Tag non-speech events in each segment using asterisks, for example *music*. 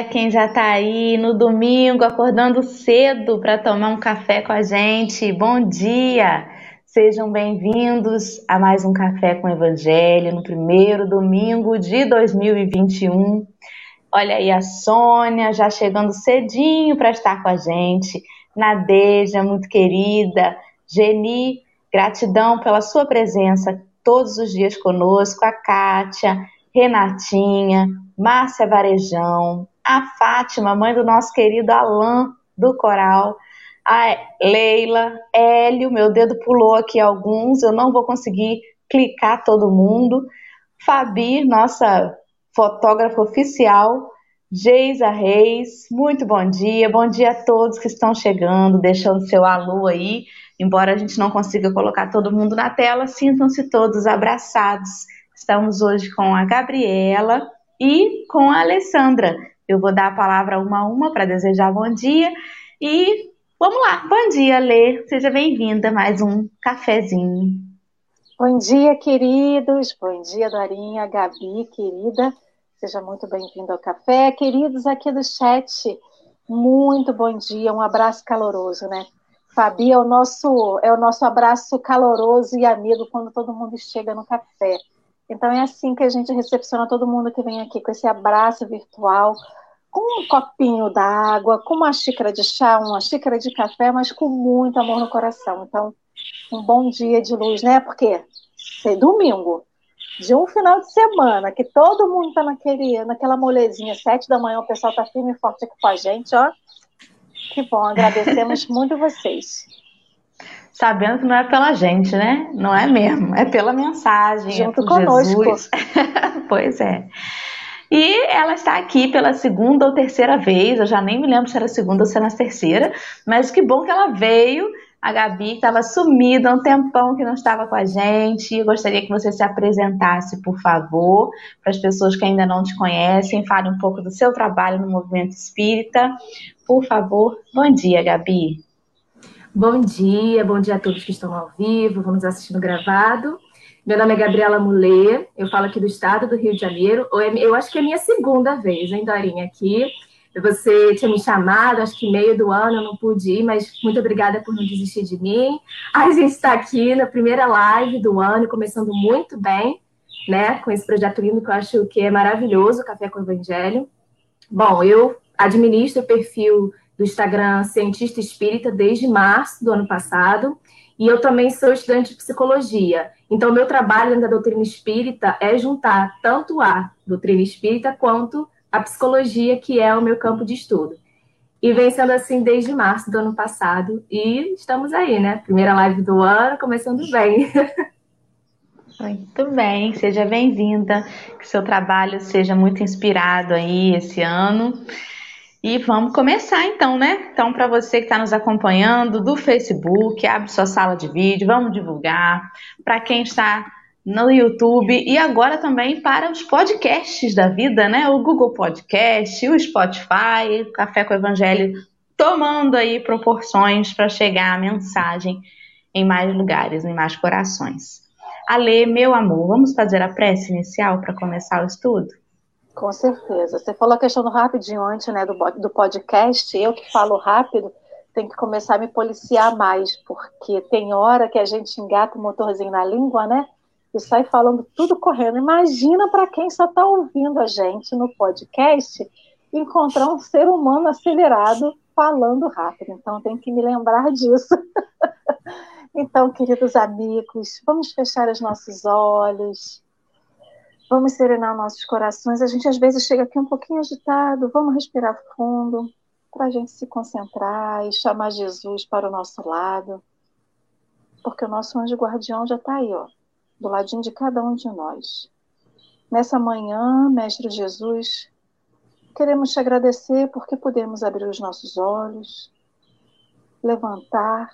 Olha quem já está aí no domingo, acordando cedo para tomar um café com a gente. Bom dia! Sejam bem-vindos a mais um Café com Evangelho no primeiro domingo de 2021. Olha aí a Sônia já chegando cedinho para estar com a gente. Nadeja, muito querida. Geni, gratidão pela sua presença todos os dias conosco. A Kátia, Renatinha, Márcia Varejão, a Fátima, mãe do nosso querido Alain do Coral, a Leila, Hélio, meu dedo pulou aqui alguns, eu não vou conseguir clicar todo mundo. Fabi, nossa fotógrafa oficial, Geisa Reis, muito bom dia, bom dia a todos que estão chegando, deixando seu alô aí, embora a gente não consiga colocar todo mundo na tela, sintam-se todos abraçados. Estamos hoje com a Gabriela, e com a Alessandra. Eu vou dar a palavra uma a uma para desejar bom dia e vamos lá. Bom dia, Lê. Seja bem-vinda a mais um cafezinho. Bom dia, queridos. Bom dia, Dorinha, Gabi, querida. Seja muito bem-vindo ao café. Queridos aqui do chat, muito bom dia, um abraço caloroso, né? Fabi é o nosso é o nosso abraço caloroso e amigo quando todo mundo chega no café. Então é assim que a gente recepciona todo mundo que vem aqui com esse abraço virtual, com um copinho d'água, com uma xícara de chá, uma xícara de café, mas com muito amor no coração. Então, um bom dia de luz, né? Porque é domingo, de um final de semana, que todo mundo está naquele, naquela molezinha, sete da manhã, o pessoal está firme e forte aqui com a gente, ó. Que bom, agradecemos *laughs* muito vocês sabendo que não é pela gente, né? Não é mesmo, é pela mensagem. Junto é conosco. Jesus. *laughs* pois é. E ela está aqui pela segunda ou terceira vez, eu já nem me lembro se era a segunda ou se era a terceira, mas que bom que ela veio. A Gabi estava sumida há um tempão que não estava com a gente. Eu gostaria que você se apresentasse, por favor, para as pessoas que ainda não te conhecem, fale um pouco do seu trabalho no movimento espírita. Por favor, bom dia, Gabi. Bom dia, bom dia a todos que estão ao vivo, vamos assistindo gravado. Meu nome é Gabriela Mulê, eu falo aqui do estado do Rio de Janeiro. É, eu acho que é a minha segunda vez, hein, Dorinha, aqui. Você tinha me chamado, acho que meio do ano eu não pude ir, mas muito obrigada por não desistir de mim. A gente está aqui na primeira live do ano, começando muito bem, né, com esse projeto lindo que eu acho que é maravilhoso, Café com o Evangelho. Bom, eu administro o perfil do Instagram Cientista Espírita desde março do ano passado. E eu também sou estudante de psicologia. Então, meu trabalho da doutrina espírita é juntar tanto a doutrina espírita quanto a psicologia, que é o meu campo de estudo. E vem sendo assim desde março do ano passado. E estamos aí, né? Primeira live do ano, começando bem. *laughs* Muito bem, seja bem-vinda. Que seu trabalho seja muito inspirado aí esse ano. E vamos começar então, né? Então, para você que está nos acompanhando do Facebook, abre sua sala de vídeo, vamos divulgar. Para quem está no YouTube e agora também para os podcasts da vida, né? O Google Podcast, o Spotify, o Café com o Evangelho, tomando aí proporções para chegar a mensagem em mais lugares, em mais corações. Ale, meu amor, vamos fazer a prece inicial para começar o estudo? Com certeza. Você falou a questão do rapidinho antes, né, do, do podcast. Eu que falo rápido, tenho que começar a me policiar mais, porque tem hora que a gente engata o motorzinho na língua, né? E sai falando tudo correndo. Imagina para quem só está ouvindo a gente no podcast encontrar um ser humano acelerado falando rápido. Então, tem que me lembrar disso. *laughs* então, queridos amigos, vamos fechar os nossos olhos Vamos serenar nossos corações. A gente às vezes chega aqui um pouquinho agitado. Vamos respirar fundo para a gente se concentrar e chamar Jesus para o nosso lado. Porque o nosso anjo guardião já está aí, ó, do ladinho de cada um de nós. Nessa manhã, Mestre Jesus, queremos te agradecer porque podemos abrir os nossos olhos, levantar,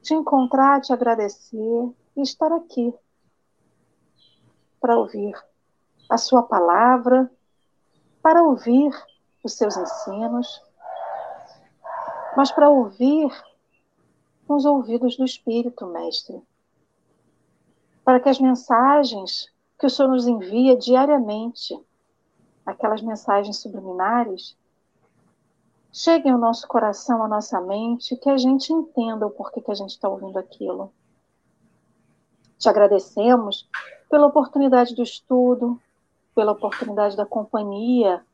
te encontrar, te agradecer e estar aqui para ouvir a Sua palavra, para ouvir os seus ensinos, mas para ouvir com os ouvidos do Espírito, Mestre. Para que as mensagens que o Senhor nos envia diariamente aquelas mensagens subliminares, cheguem ao nosso coração, à nossa mente, que a gente entenda o porquê que a gente está ouvindo aquilo. Te agradecemos pela oportunidade do estudo, pela oportunidade da companhia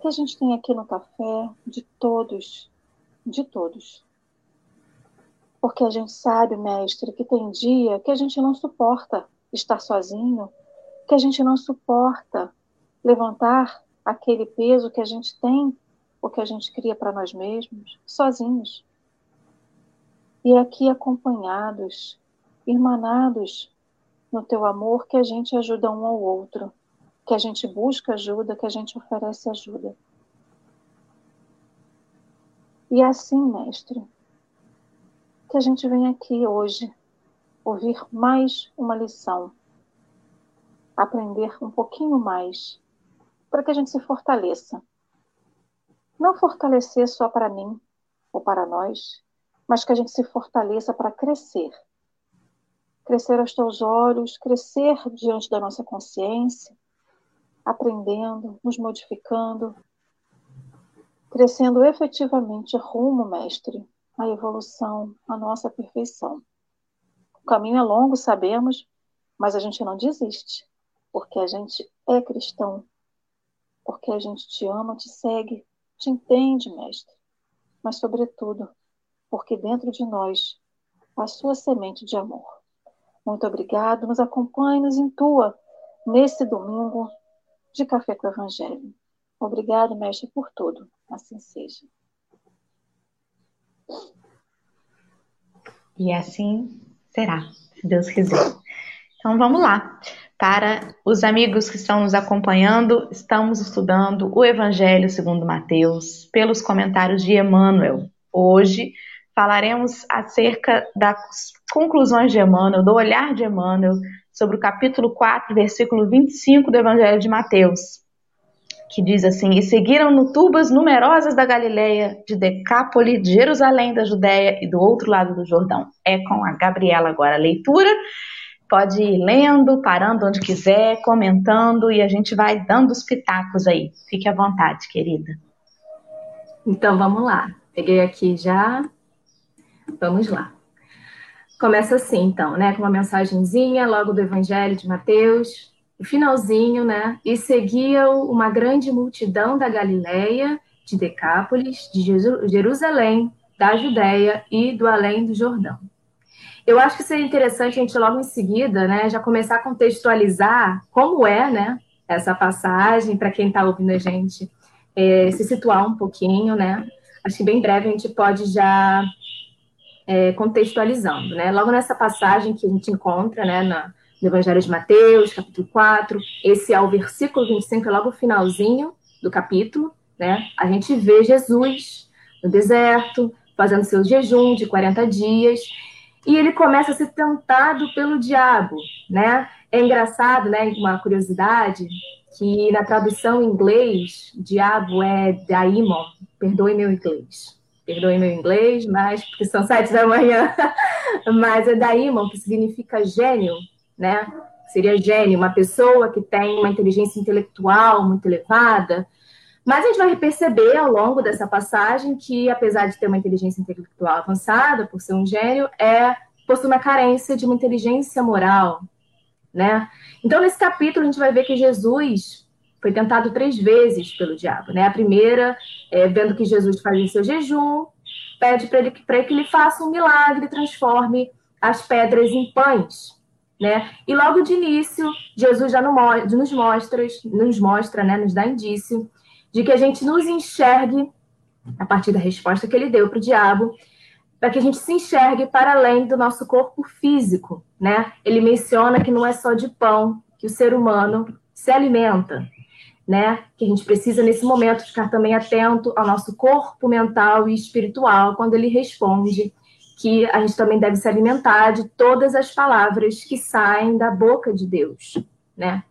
que a gente tem aqui no café, de todos, de todos. Porque a gente sabe, mestre, que tem dia que a gente não suporta estar sozinho, que a gente não suporta levantar aquele peso que a gente tem ou que a gente cria para nós mesmos, sozinhos. E aqui acompanhados, irmanados no teu amor, que a gente ajuda um ao outro, que a gente busca ajuda, que a gente oferece ajuda. E é assim, mestre, que a gente vem aqui hoje ouvir mais uma lição, aprender um pouquinho mais, para que a gente se fortaleça. Não fortalecer só para mim ou para nós, mas que a gente se fortaleça para crescer. Crescer aos teus olhos, crescer diante da nossa consciência, aprendendo, nos modificando, crescendo efetivamente rumo, mestre, à evolução, à nossa perfeição. O caminho é longo, sabemos, mas a gente não desiste, porque a gente é cristão, porque a gente te ama, te segue, te entende, mestre, mas sobretudo, porque dentro de nós a sua semente de amor. Muito obrigado, nos acompanhe, nos intua nesse domingo de Café com o Evangelho. Obrigado, mestre, por tudo. Assim seja. E assim será, se Deus quiser. Então vamos lá. Para os amigos que estão nos acompanhando, estamos estudando o Evangelho segundo Mateus pelos comentários de Emmanuel. Hoje falaremos acerca das conclusões de Emmanuel, do olhar de Emmanuel sobre o capítulo 4, versículo 25 do Evangelho de Mateus que diz assim: E seguiram no tubas numerosas da Galileia, de Decápole, de Jerusalém da Judéia e do outro lado do Jordão. É com a Gabriela agora a leitura. Pode ir lendo, parando onde quiser, comentando e a gente vai dando os pitacos aí. Fique à vontade, querida. Então vamos lá. Peguei aqui já. Vamos lá. Começa assim, então, né? Com uma mensagenzinha logo do Evangelho de Mateus, o finalzinho, né? E seguiam uma grande multidão da Galileia, de Decápolis, de Jerusalém, da Judéia e do além do Jordão. Eu acho que seria interessante a gente logo em seguida, né, já começar a contextualizar como é, né, essa passagem para quem está ouvindo a gente é, se situar um pouquinho, né? Acho que bem breve a gente pode já é, contextualizando, né? Logo nessa passagem que a gente encontra, né, na, no Evangelho de Mateus, capítulo 4. Esse é o versículo 25, é logo o finalzinho do capítulo, né? A gente vê Jesus no deserto, fazendo seu jejum de 40 dias, e ele começa a ser tentado pelo diabo, né? É engraçado, né, uma curiosidade, que na tradução em inglês, diabo é daimon, perdoe meu inglês. Perdoe meu inglês, mas porque são sete da manhã, *laughs* mas é daimon, que significa gênio, né? Seria gênio, uma pessoa que tem uma inteligência intelectual muito elevada. Mas a gente vai perceber ao longo dessa passagem que, apesar de ter uma inteligência intelectual avançada, por ser um gênio, é possui uma carência de uma inteligência moral, né? Então, nesse capítulo, a gente vai ver que Jesus foi tentado três vezes pelo diabo, né? A primeira, é, vendo que Jesus fazia seu jejum, pede para ele, ele que ele faça um milagre transforme as pedras em pães. Né? E logo de início, Jesus já nos mostra, nos mostra, né, nos dá indício de que a gente nos enxergue a partir da resposta que ele deu para o diabo, para que a gente se enxergue para além do nosso corpo físico, né? Ele menciona que não é só de pão que o ser humano se alimenta, né? Que a gente precisa nesse momento ficar também atento ao nosso corpo mental e espiritual quando ele responde que a gente também deve se alimentar de todas as palavras que saem da boca de Deus, né?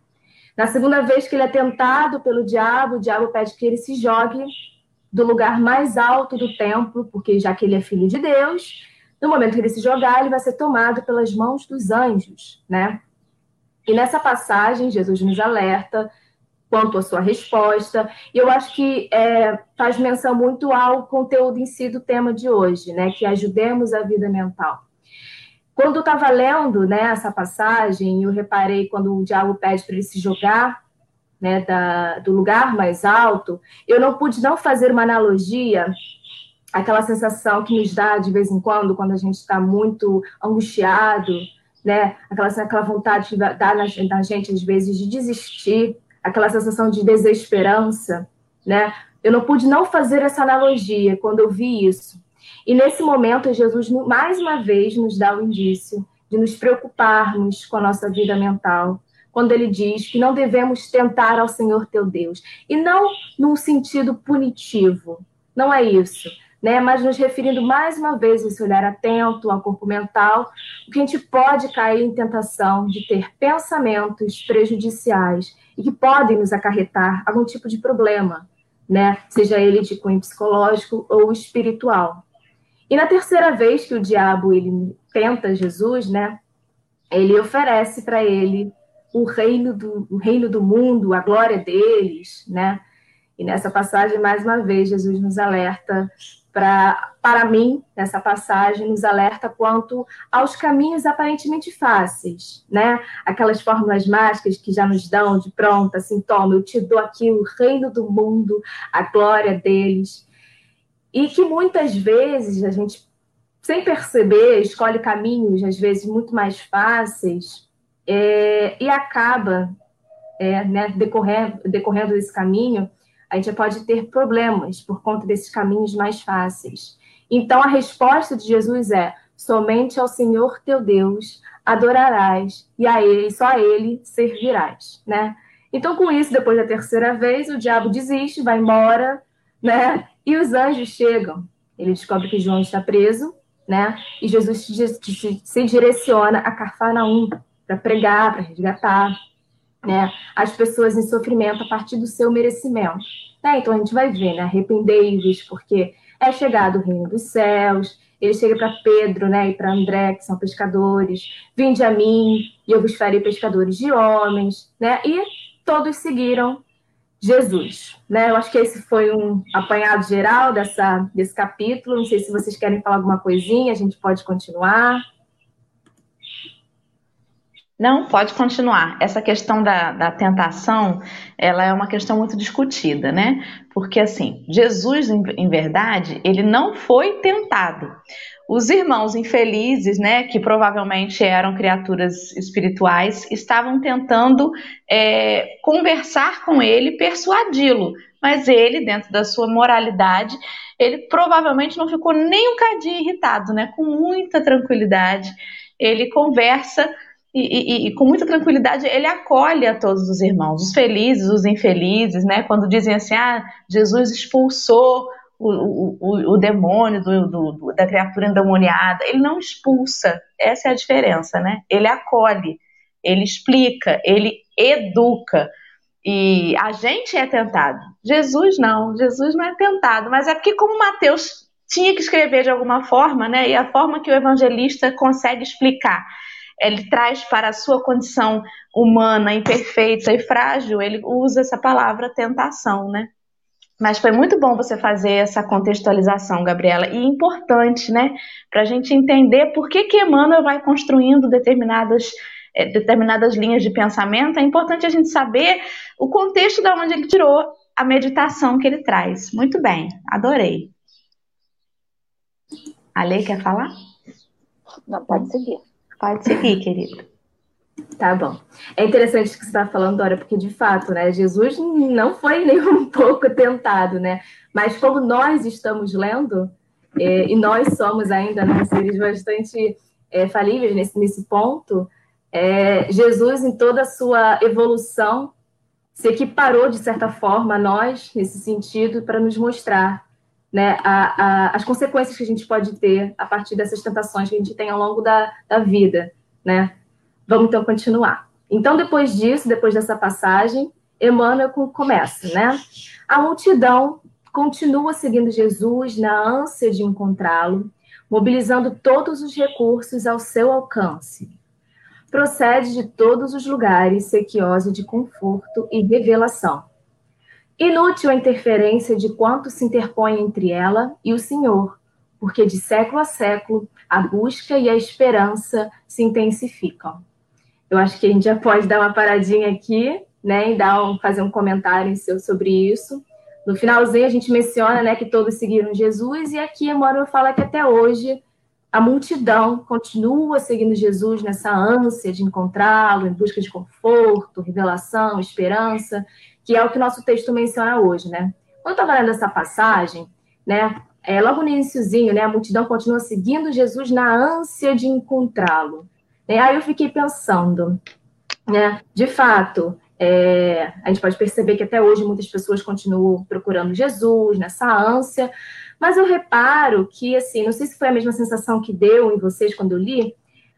Na segunda vez que ele é tentado pelo diabo, o diabo pede que ele se jogue do lugar mais alto do templo, porque já que ele é filho de Deus, no momento que ele se jogar, ele vai ser tomado pelas mãos dos anjos, né? E nessa passagem, Jesus nos alerta quanto à sua resposta. E eu acho que é, faz menção muito ao conteúdo em si do tema de hoje, né? Que ajudemos a vida mental. Quando eu estava lendo né, essa passagem, eu reparei quando o diabo pede para ele se jogar né, da, do lugar mais alto, eu não pude não fazer uma analogia aquela sensação que nos dá de vez em quando, quando a gente está muito angustiado, né? Aquela, aquela vontade que dá na, na gente, às vezes, de desistir, aquela sensação de desesperança, né? Eu não pude não fazer essa analogia quando eu vi isso. E nesse momento, Jesus, mais uma vez, nos dá o indício de nos preocuparmos com a nossa vida mental, quando ele diz que não devemos tentar ao Senhor teu Deus. E não num sentido punitivo, não é isso né? Mas nos referindo mais uma vez a esse olhar atento ao corpo mental, que a gente pode cair em tentação de ter pensamentos prejudiciais e que podem nos acarretar algum tipo de problema, né? Seja ele de cunho psicológico ou espiritual. E na terceira vez que o diabo ele tenta Jesus, né? Ele oferece para ele o reino do o reino do mundo, a glória deles, né? E nessa passagem, mais uma vez, Jesus nos alerta para para mim, nessa passagem, nos alerta quanto aos caminhos aparentemente fáceis, né? Aquelas fórmulas mágicas que já nos dão de pronta, assim, toma, eu te dou aqui o reino do mundo, a glória deles. E que muitas vezes a gente, sem perceber, escolhe caminhos, às vezes, muito mais fáceis é, e acaba, é, né, decorrendo desse caminho, a gente pode ter problemas por conta desses caminhos mais fáceis. Então, a resposta de Jesus é: somente ao Senhor teu Deus adorarás e a ele, só a ele servirás, né? Então, com isso, depois da terceira vez, o diabo desiste, vai embora, né? E os anjos chegam. Ele descobre que João está preso, né? E Jesus se direciona a Carfanaum para pregar, para resgatar, né, as pessoas em sofrimento a partir do seu merecimento. Né? Então a gente vai ver, né, arrependei-vos, porque é chegado o reino dos céus. Ele chega para Pedro né, e para André, que são pescadores. Vinde a mim, e eu vos farei pescadores de homens. Né? E todos seguiram Jesus. Né? Eu acho que esse foi um apanhado geral dessa, desse capítulo. Não sei se vocês querem falar alguma coisinha, a gente pode continuar. Não, pode continuar. Essa questão da, da tentação, ela é uma questão muito discutida, né? Porque, assim, Jesus, em, em verdade, ele não foi tentado. Os irmãos infelizes, né, que provavelmente eram criaturas espirituais, estavam tentando é, conversar com ele, persuadi-lo. Mas ele, dentro da sua moralidade, ele provavelmente não ficou nem um cadinho irritado, né? Com muita tranquilidade, ele conversa e, e, e, com muita tranquilidade ele acolhe a todos os irmãos, os felizes, os infelizes, né? Quando dizem assim, ah, Jesus expulsou o, o, o demônio do, do, da criatura endemoniada, ele não expulsa, essa é a diferença, né? Ele acolhe, ele explica, ele educa. E a gente é tentado. Jesus não, Jesus não é tentado, mas é porque como Mateus tinha que escrever de alguma forma, né? E a forma que o evangelista consegue explicar ele traz para a sua condição humana, imperfeita e frágil, ele usa essa palavra tentação, né? Mas foi muito bom você fazer essa contextualização, Gabriela, e importante, né, para a gente entender por que que Emmanuel vai construindo determinadas é, determinadas linhas de pensamento. É importante a gente saber o contexto da onde ele tirou a meditação que ele traz. Muito bem, adorei. A Lei quer falar? Não, pode seguir. Pode seguir, querido. Tá bom. É interessante o que você está falando, Dora, porque de fato, né, Jesus não foi *laughs* nem um pouco tentado, né? Mas como nós estamos lendo, é, e nós somos ainda né, seres bastante é, falíveis nesse, nesse ponto, é, Jesus, em toda a sua evolução, se equiparou, de certa forma, a nós, nesse sentido, para nos mostrar né, a, a, as consequências que a gente pode ter a partir dessas tentações que a gente tem ao longo da, da vida, né? Vamos então continuar. Então, depois disso, depois dessa passagem, Emmanuel começa, né? A multidão continua seguindo Jesus na ânsia de encontrá-lo, mobilizando todos os recursos ao seu alcance. procede de todos os lugares, sequiosa de conforto e revelação. Inútil a interferência de quanto se interpõe entre ela e o Senhor, porque de século a século a busca e a esperança se intensificam. Eu acho que a gente já pode dar uma paradinha aqui, né, e dar um, fazer um comentário seu sobre isso. No finalzinho a gente menciona, né, que todos seguiram Jesus e aqui Emmanuel fala que até hoje a multidão continua seguindo Jesus nessa ânsia de encontrá-lo, em busca de conforto, revelação, esperança, que é o que nosso texto menciona hoje, né? Quando eu estava lendo essa passagem, né, é, logo no iníciozinho, né, a multidão continua seguindo Jesus na ânsia de encontrá-lo. Aí eu fiquei pensando, né, de fato, é, a gente pode perceber que até hoje muitas pessoas continuam procurando Jesus nessa ânsia, mas eu reparo que, assim, não sei se foi a mesma sensação que deu em vocês quando eu li,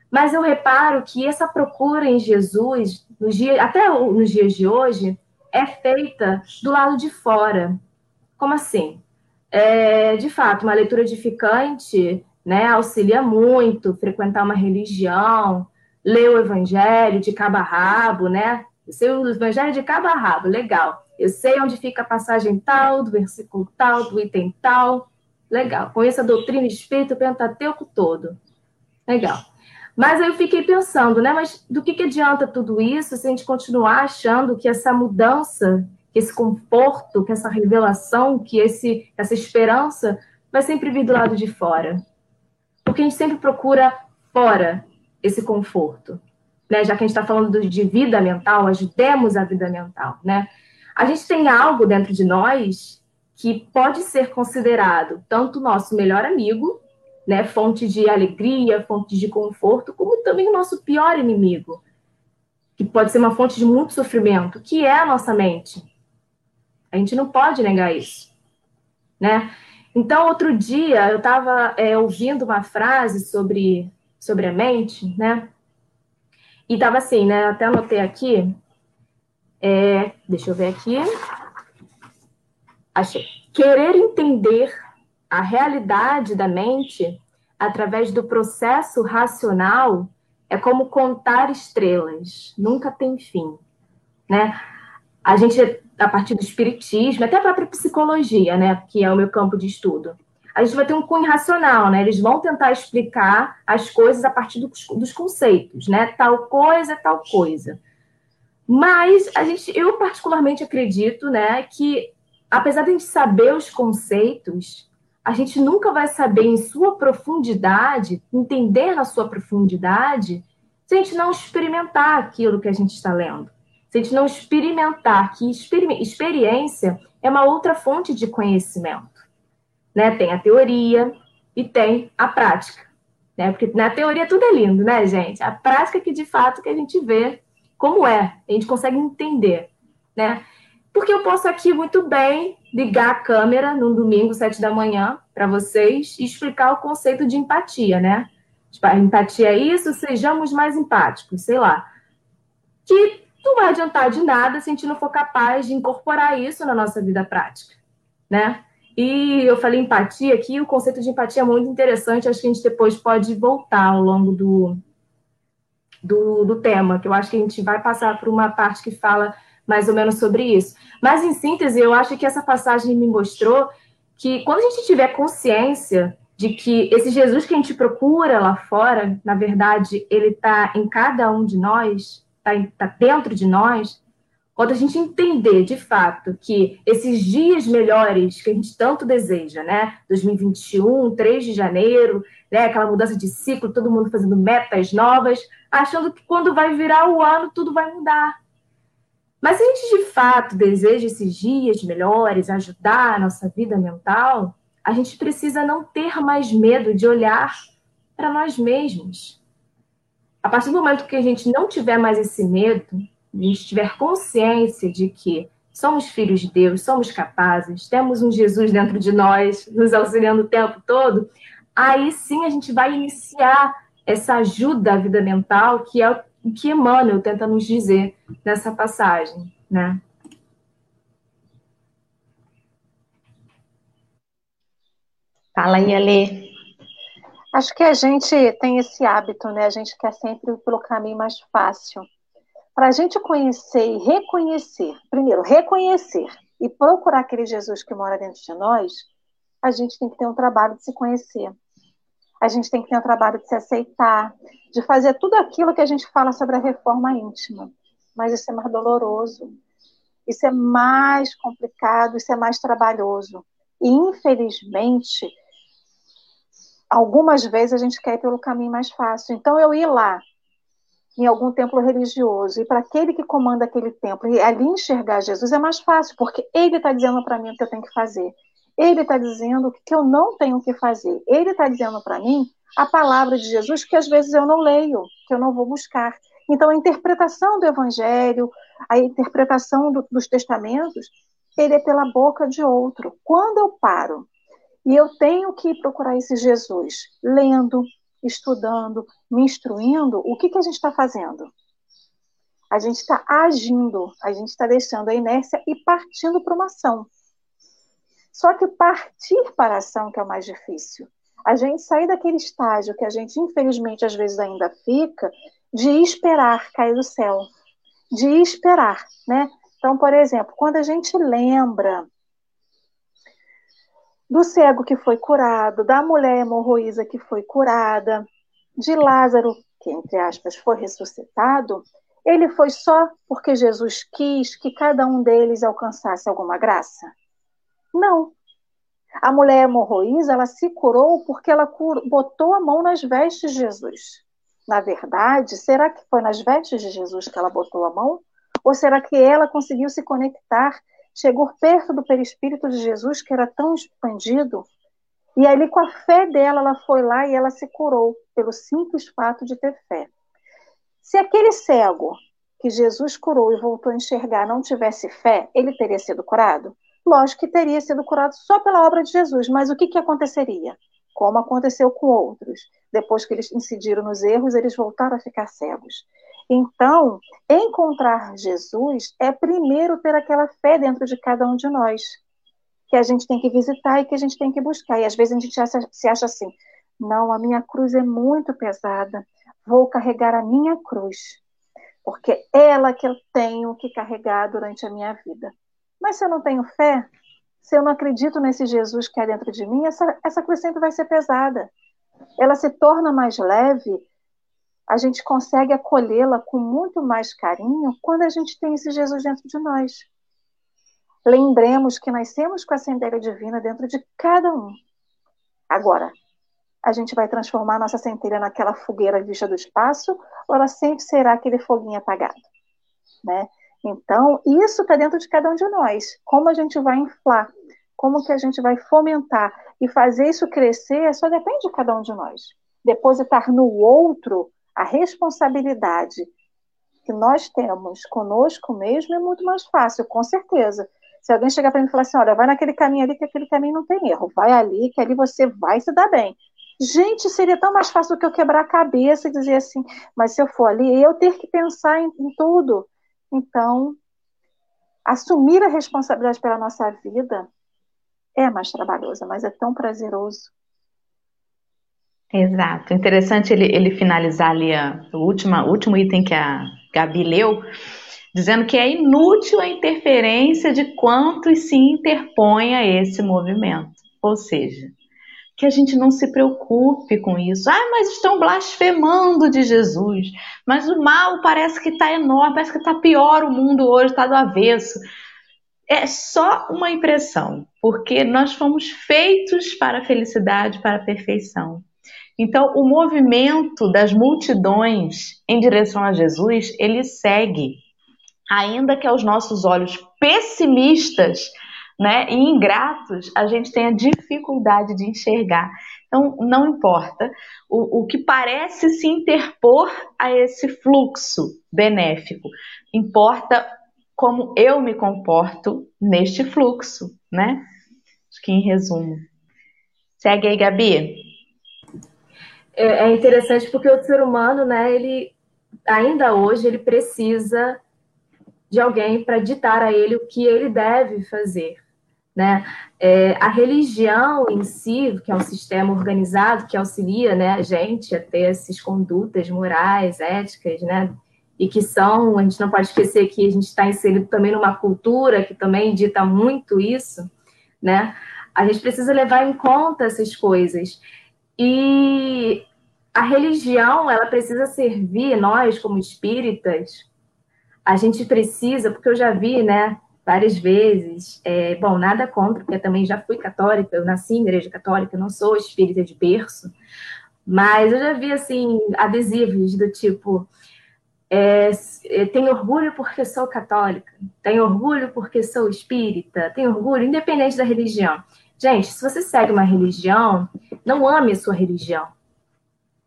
mas eu reparo que essa procura em Jesus, nos dias, até nos dias de hoje, é feita do lado de fora. Como assim? É, de fato, uma leitura edificante né, auxilia muito, frequentar uma religião, ler o evangelho de cabo a rabo, né? Eu sei o evangelho de cabo a rabo, legal. Eu sei onde fica a passagem tal, do versículo tal, do item tal. Legal. Conheço a doutrina espírita, o Pentateuco todo. Legal. Mas eu fiquei pensando, né? Mas do que, que adianta tudo isso se a gente continuar achando que essa mudança, que esse conforto, que essa revelação, que esse, essa esperança vai sempre vir do lado de fora? Porque a gente sempre procura fora esse conforto. Né? Já que a gente está falando de vida mental, ajudemos a vida mental, né? A gente tem algo dentro de nós que pode ser considerado tanto nosso melhor amigo, né, fonte de alegria, fonte de conforto, como também o nosso pior inimigo, que pode ser uma fonte de muito sofrimento, que é a nossa mente. A gente não pode negar isso, né? Então, outro dia, eu estava é, ouvindo uma frase sobre, sobre a mente, né? E estava assim, né? Até anotei aqui. É, deixa eu ver aqui. Achei. Querer entender a realidade da mente através do processo racional é como contar estrelas, nunca tem fim, né? A gente, a partir do espiritismo, até a própria psicologia, né, que é o meu campo de estudo, a gente vai ter um cunho racional, né? Eles vão tentar explicar as coisas a partir dos, dos conceitos, né? Tal coisa, tal coisa. Mas a gente, eu particularmente acredito, né, que apesar de a gente saber os conceitos, a gente nunca vai saber em sua profundidade, entender na sua profundidade, se a gente não experimentar aquilo que a gente está lendo. Se a gente não experimentar que experiência é uma outra fonte de conhecimento. Né? Tem a teoria e tem a prática. Né? Porque na teoria tudo é lindo, né, gente? A prática é que de fato que a gente vê como é, a gente consegue entender. Né? Porque eu posso aqui muito bem ligar a câmera num domingo, sete da manhã, para vocês e explicar o conceito de empatia, né? Tipo, empatia é isso, sejamos mais empáticos, sei lá. Que não vai adiantar de nada se a gente não for capaz de incorporar isso na nossa vida prática, né? E eu falei empatia aqui, o conceito de empatia é muito interessante, acho que a gente depois pode voltar ao longo do, do, do tema, que eu acho que a gente vai passar por uma parte que fala mais ou menos sobre isso. Mas, em síntese, eu acho que essa passagem me mostrou que quando a gente tiver consciência de que esse Jesus que a gente procura lá fora, na verdade, ele está em cada um de nós, está tá dentro de nós, quando a gente entender de fato que esses dias melhores que a gente tanto deseja, né? 2021, 3 de janeiro, né? Aquela mudança de ciclo, todo mundo fazendo metas novas, achando que quando vai virar o ano tudo vai mudar. Mas se a gente de fato deseja esses dias melhores, ajudar a nossa vida mental, a gente precisa não ter mais medo de olhar para nós mesmos. A partir do momento que a gente não tiver mais esse medo, a gente tiver consciência de que somos filhos de Deus, somos capazes, temos um Jesus dentro de nós, nos auxiliando o tempo todo, aí sim a gente vai iniciar essa ajuda à vida mental, que é o que Emmanuel tenta nos dizer nessa passagem, né? Fala aí, Ale. Acho que a gente tem esse hábito, né? A gente quer sempre ir pelo caminho mais fácil. Para a gente conhecer e reconhecer, primeiro, reconhecer e procurar aquele Jesus que mora dentro de nós, a gente tem que ter um trabalho de se conhecer. A gente tem que ter um trabalho de se aceitar, de fazer tudo aquilo que a gente fala sobre a reforma íntima. Mas isso é mais doloroso, isso é mais complicado, isso é mais trabalhoso. E, infelizmente, algumas vezes a gente quer ir pelo caminho mais fácil. Então, eu ir lá, em algum templo religioso, e para aquele que comanda aquele templo, e ali enxergar Jesus é mais fácil, porque ele está dizendo para mim o que eu tenho que fazer. Ele está dizendo que eu não tenho que fazer. Ele está dizendo para mim a palavra de Jesus que às vezes eu não leio, que eu não vou buscar. Então, a interpretação do Evangelho, a interpretação do, dos testamentos, ele é pela boca de outro. Quando eu paro e eu tenho que procurar esse Jesus, lendo, estudando, me instruindo, o que, que a gente está fazendo? A gente está agindo, a gente está deixando a inércia e partindo para uma ação. Só que partir para a ação que é o mais difícil. A gente sair daquele estágio que a gente, infelizmente, às vezes ainda fica, de esperar cair do céu. De esperar, né? Então, por exemplo, quando a gente lembra do cego que foi curado, da mulher hemorroísa que foi curada, de Lázaro, que, entre aspas, foi ressuscitado, ele foi só porque Jesus quis que cada um deles alcançasse alguma graça? Não. A mulher hemorroísa, ela se curou porque ela botou a mão nas vestes de Jesus. Na verdade, será que foi nas vestes de Jesus que ela botou a mão? Ou será que ela conseguiu se conectar chegou perto do perispírito de Jesus, que era tão expandido, e ali, com a fé dela, ela foi lá e ela se curou, pelo simples fato de ter fé. Se aquele cego que Jesus curou e voltou a enxergar não tivesse fé, ele teria sido curado? Lógico que teria sido curado só pela obra de Jesus, mas o que, que aconteceria? Como aconteceu com outros. Depois que eles incidiram nos erros, eles voltaram a ficar cegos. Então, encontrar Jesus é primeiro ter aquela fé dentro de cada um de nós, que a gente tem que visitar e que a gente tem que buscar. E às vezes a gente se acha assim: não, a minha cruz é muito pesada, vou carregar a minha cruz, porque é ela que eu tenho que carregar durante a minha vida. Mas se eu não tenho fé, se eu não acredito nesse Jesus que é dentro de mim, essa, essa cruz sempre vai ser pesada. Ela se torna mais leve a gente consegue acolhê-la com muito mais carinho quando a gente tem esse Jesus dentro de nós. Lembremos que nascemos com a centelha divina dentro de cada um. Agora, a gente vai transformar nossa centelha naquela fogueira vista do espaço ou ela sempre será aquele foguinho apagado? Né? Então, isso está dentro de cada um de nós. Como a gente vai inflar, como que a gente vai fomentar e fazer isso crescer, só depende de cada um de nós. Depositar no outro a responsabilidade que nós temos conosco mesmo é muito mais fácil, com certeza. Se alguém chegar para mim e falar assim, olha, vai naquele caminho ali, que aquele caminho não tem erro, vai ali, que ali você vai se dar bem. Gente, seria tão mais fácil do que eu quebrar a cabeça e dizer assim, mas se eu for ali, eu ter que pensar em, em tudo. Então, assumir a responsabilidade pela nossa vida é mais trabalhosa, mas é tão prazeroso. Exato. Interessante ele, ele finalizar ali a, o último, último item que a Gabi leu, dizendo que é inútil a interferência de quantos se interpõe a esse movimento. Ou seja, que a gente não se preocupe com isso. Ah, mas estão blasfemando de Jesus. Mas o mal parece que está enorme, parece que está pior o mundo hoje, está do avesso. É só uma impressão, porque nós fomos feitos para a felicidade, para a perfeição. Então, o movimento das multidões em direção a Jesus, ele segue, ainda que aos nossos olhos pessimistas, né, e ingratos, a gente tenha dificuldade de enxergar. Então, não importa o, o que parece se interpor a esse fluxo benéfico, importa como eu me comporto neste fluxo, né? Acho que em resumo. Segue aí, Gabi é, é interessante porque o ser humano, né, ele ainda hoje ele precisa de alguém para ditar a ele o que ele deve fazer. Né? É, a religião em si, que é um sistema organizado que auxilia né, a gente a ter essas condutas morais, éticas, né? e que são, a gente não pode esquecer que a gente está inserido também numa cultura que também dita muito isso, né? A gente precisa levar em conta essas coisas. E a religião, ela precisa servir, nós como espíritas, a gente precisa, porque eu já vi, né, várias vezes, é, bom, nada contra, porque eu também já fui católica, eu nasci em igreja católica, não sou espírita de berço, mas eu já vi, assim, adesivos do tipo, é, tenho orgulho porque sou católica, tenho orgulho porque sou espírita, tenho orgulho, independente da religião. Gente, se você segue uma religião, não ame a sua religião.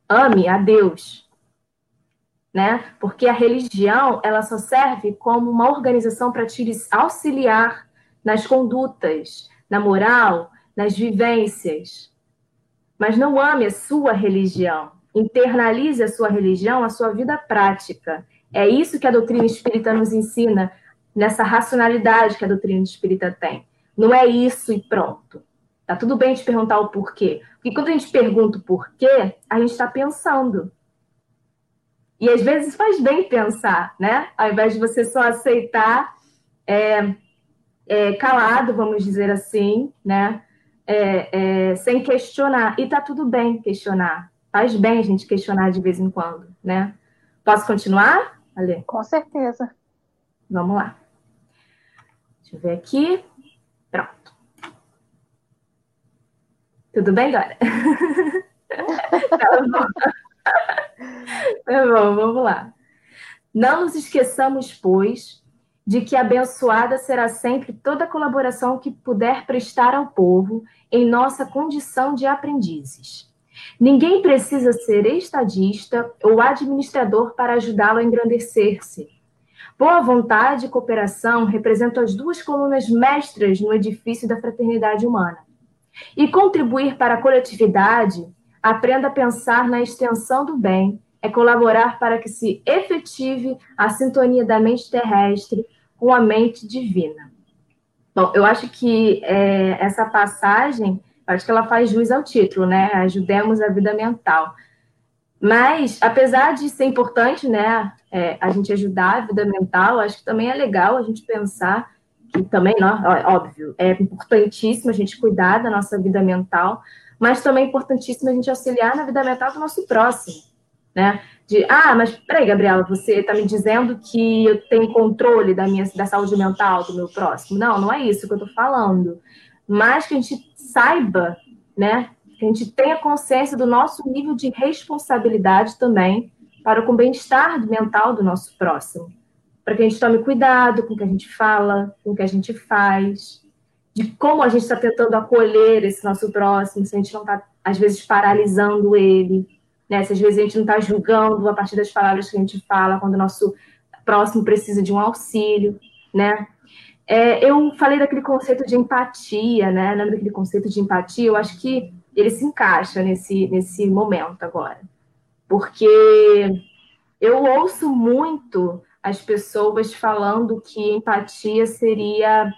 Ame a Deus. Né? Porque a religião, ela só serve como uma organização para te auxiliar nas condutas, na moral, nas vivências. Mas não ame a sua religião internalize a sua religião, a sua vida prática. É isso que a doutrina espírita nos ensina, nessa racionalidade que a doutrina espírita tem. Não é isso e pronto. Tá tudo bem te perguntar o porquê. Porque quando a gente pergunta o porquê, a gente está pensando. E às vezes faz bem pensar, né? Ao invés de você só aceitar é, é, calado, vamos dizer assim, né? É, é sem questionar. E tá tudo bem questionar. Faz bem a gente questionar de vez em quando, né? Posso continuar, Ale? Com certeza. Vamos lá. Deixa eu ver aqui. Pronto. Tudo bem, Dora? *laughs* tá bom. *laughs* Tá bom, vamos lá. Não nos esqueçamos, pois, de que abençoada será sempre toda colaboração que puder prestar ao povo em nossa condição de aprendizes Ninguém precisa ser estadista ou administrador para ajudá-lo a engrandecer-se. Boa vontade e cooperação representam as duas colunas mestras no edifício da fraternidade humana. E contribuir para a coletividade, aprenda a pensar na extensão do bem, é colaborar para que se efetive a sintonia da mente terrestre com a mente divina. Bom, eu acho que é, essa passagem Acho que ela faz jus ao título, né? Ajudemos a vida mental. Mas, apesar de ser importante, né, é, a gente ajudar a vida mental, acho que também é legal a gente pensar que também, óbvio, é importantíssimo a gente cuidar da nossa vida mental, mas também é importantíssimo a gente auxiliar na vida mental do nosso próximo, né? De, ah, mas peraí, Gabriela, você está me dizendo que eu tenho controle da minha da saúde mental do meu próximo? Não, não é isso que eu estou falando. Mas que a gente saiba, né, que a gente tenha consciência do nosso nível de responsabilidade também para com o bem-estar mental do nosso próximo. Para que a gente tome cuidado com o que a gente fala, com o que a gente faz, de como a gente está tentando acolher esse nosso próximo, se a gente não está, às vezes, paralisando ele, né? se às vezes a gente não está julgando a partir das palavras que a gente fala, quando o nosso próximo precisa de um auxílio, né? É, eu falei daquele conceito de empatia, né? Lembra daquele conceito de empatia? Eu acho que ele se encaixa nesse, nesse momento agora. Porque eu ouço muito as pessoas falando que empatia seria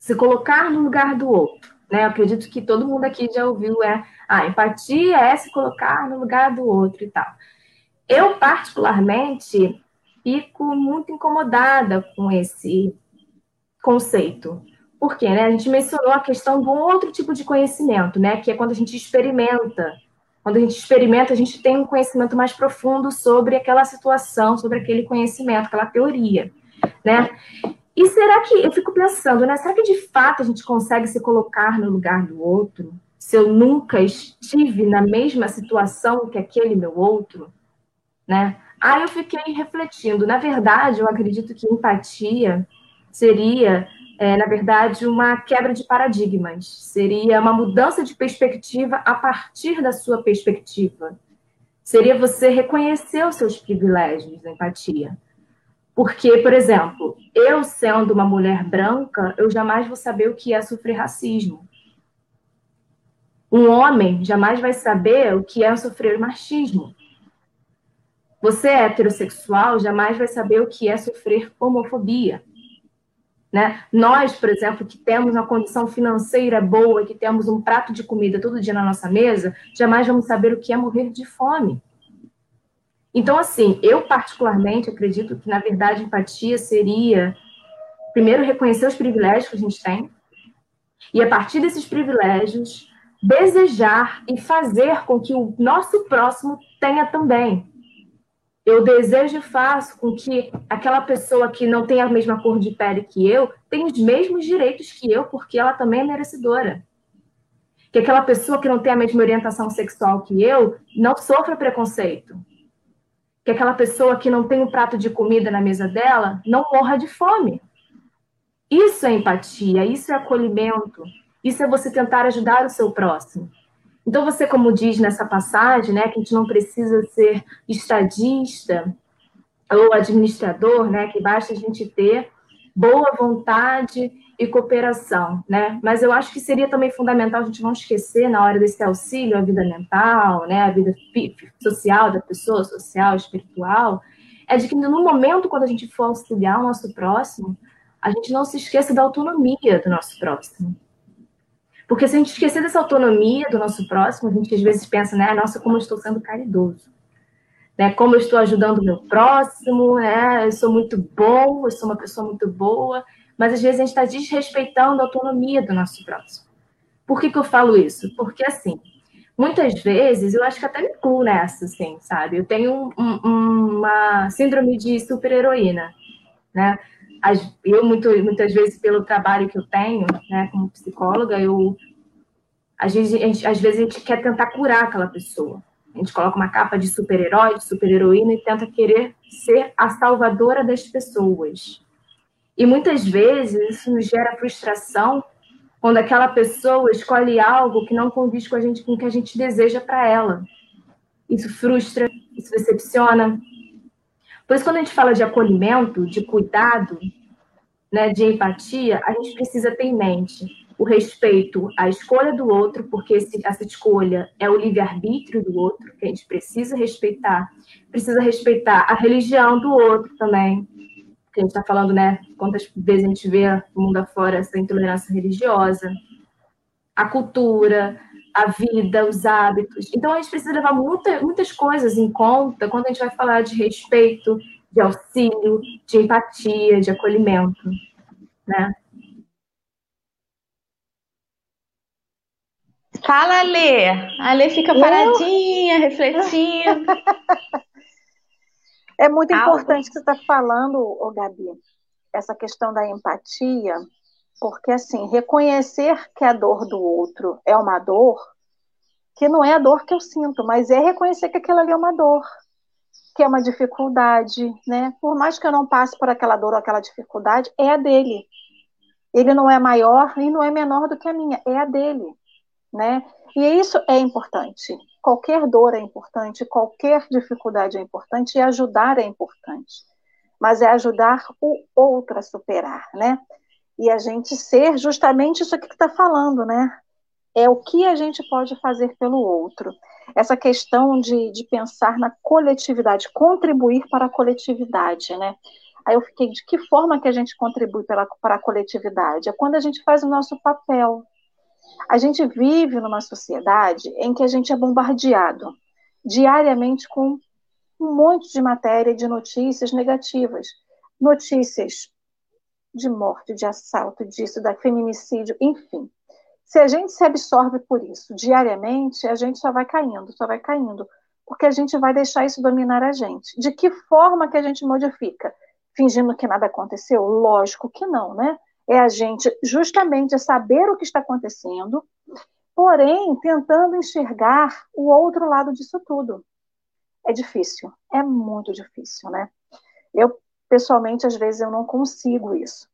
se colocar no lugar do outro. Né? Eu acredito que todo mundo aqui já ouviu é a ah, empatia é se colocar no lugar do outro e tal. Eu, particularmente, fico muito incomodada com esse conceito. Por quê? Né? A gente mencionou a questão de um outro tipo de conhecimento, né? que é quando a gente experimenta. Quando a gente experimenta, a gente tem um conhecimento mais profundo sobre aquela situação, sobre aquele conhecimento, aquela teoria. Né? E será que, eu fico pensando, né? Será que de fato a gente consegue se colocar no lugar do outro? Se eu nunca estive na mesma situação que aquele meu outro? Né? Aí eu fiquei refletindo. Na verdade, eu acredito que empatia seria, é, na verdade, uma quebra de paradigmas, seria uma mudança de perspectiva a partir da sua perspectiva. Seria você reconhecer os seus privilégios da empatia. Porque, por exemplo, eu sendo uma mulher branca, eu jamais vou saber o que é sofrer racismo. Um homem jamais vai saber o que é sofrer machismo. Você é heterossexual jamais vai saber o que é sofrer homofobia. Né? Nós, por exemplo, que temos uma condição financeira boa, que temos um prato de comida todo dia na nossa mesa, jamais vamos saber o que é morrer de fome. Então, assim, eu particularmente acredito que, na verdade, empatia seria, primeiro, reconhecer os privilégios que a gente tem, e a partir desses privilégios, desejar e fazer com que o nosso próximo tenha também. Eu desejo e faço com que aquela pessoa que não tem a mesma cor de pele que eu tenha os mesmos direitos que eu, porque ela também é merecedora. Que aquela pessoa que não tem a mesma orientação sexual que eu não sofra preconceito. Que aquela pessoa que não tem um prato de comida na mesa dela não morra de fome. Isso é empatia, isso é acolhimento, isso é você tentar ajudar o seu próximo. Então, você, como diz nessa passagem, né, que a gente não precisa ser estadista ou administrador, né, que basta a gente ter boa vontade e cooperação, né? Mas eu acho que seria também fundamental a gente não esquecer na hora desse auxílio à vida mental, né, a vida social da pessoa, social, espiritual, é de que no momento quando a gente for auxiliar o nosso próximo, a gente não se esqueça da autonomia do nosso próximo. Porque se a gente esquecer dessa autonomia do nosso próximo, a gente às vezes pensa, né, nossa, como eu estou sendo caridoso. Né, como eu estou ajudando o meu próximo, né, eu sou muito bom, eu sou uma pessoa muito boa, mas às vezes a gente está desrespeitando a autonomia do nosso próximo. Por que, que eu falo isso? Porque, assim, muitas vezes, eu acho que até me incluo nessa, assim, sabe? Eu tenho um, um, uma síndrome de super-heroína, né? eu muito, muitas vezes pelo trabalho que eu tenho, né, como psicóloga, eu às vezes, gente, às vezes a gente quer tentar curar aquela pessoa. A gente coloca uma capa de super-herói, de super-heroína e tenta querer ser a salvadora das pessoas. E muitas vezes isso nos gera frustração quando aquela pessoa escolhe algo que não condiz com a gente com o que a gente deseja para ela. Isso frustra, isso decepciona, por isso, quando a gente fala de acolhimento, de cuidado, né, de empatia, a gente precisa ter em mente o respeito à escolha do outro, porque esse, essa escolha é o livre-arbítrio do outro, que a gente precisa respeitar. Precisa respeitar a religião do outro também, que a gente está falando, né? Quantas vezes a gente vê no mundo afora essa intolerância religiosa, a cultura, a vida, os hábitos. Então, a gente precisa levar muita, muitas coisas em conta quando a gente vai falar de respeito, de auxílio, de empatia, de acolhimento, né? Fala, Alê. A Alê fica paradinha, Eu? refletindo. *laughs* É muito Algo. importante que você está falando, oh, Gabi, essa questão da empatia, porque, assim, reconhecer que a dor do outro é uma dor, que não é a dor que eu sinto, mas é reconhecer que aquilo ali é uma dor, que é uma dificuldade, né? Por mais que eu não passe por aquela dor ou aquela dificuldade, é a dele. Ele não é maior e não é menor do que a minha, é a dele, né? E isso é importante. Qualquer dor é importante, qualquer dificuldade é importante e ajudar é importante. Mas é ajudar o outro a superar, né? e a gente ser justamente isso aqui que está falando, né? É o que a gente pode fazer pelo outro. Essa questão de, de pensar na coletividade, contribuir para a coletividade, né? Aí eu fiquei, de que forma que a gente contribui pela, para a coletividade? É quando a gente faz o nosso papel. A gente vive numa sociedade em que a gente é bombardeado diariamente com um monte de matéria, de notícias negativas. Notícias de morte, de assalto, disso, da feminicídio, enfim. Se a gente se absorve por isso diariamente, a gente só vai caindo, só vai caindo, porque a gente vai deixar isso dominar a gente. De que forma que a gente modifica? Fingindo que nada aconteceu? Lógico que não, né? É a gente justamente saber o que está acontecendo, porém tentando enxergar o outro lado disso tudo. É difícil, é muito difícil, né? Eu pessoalmente, às vezes eu não consigo isso.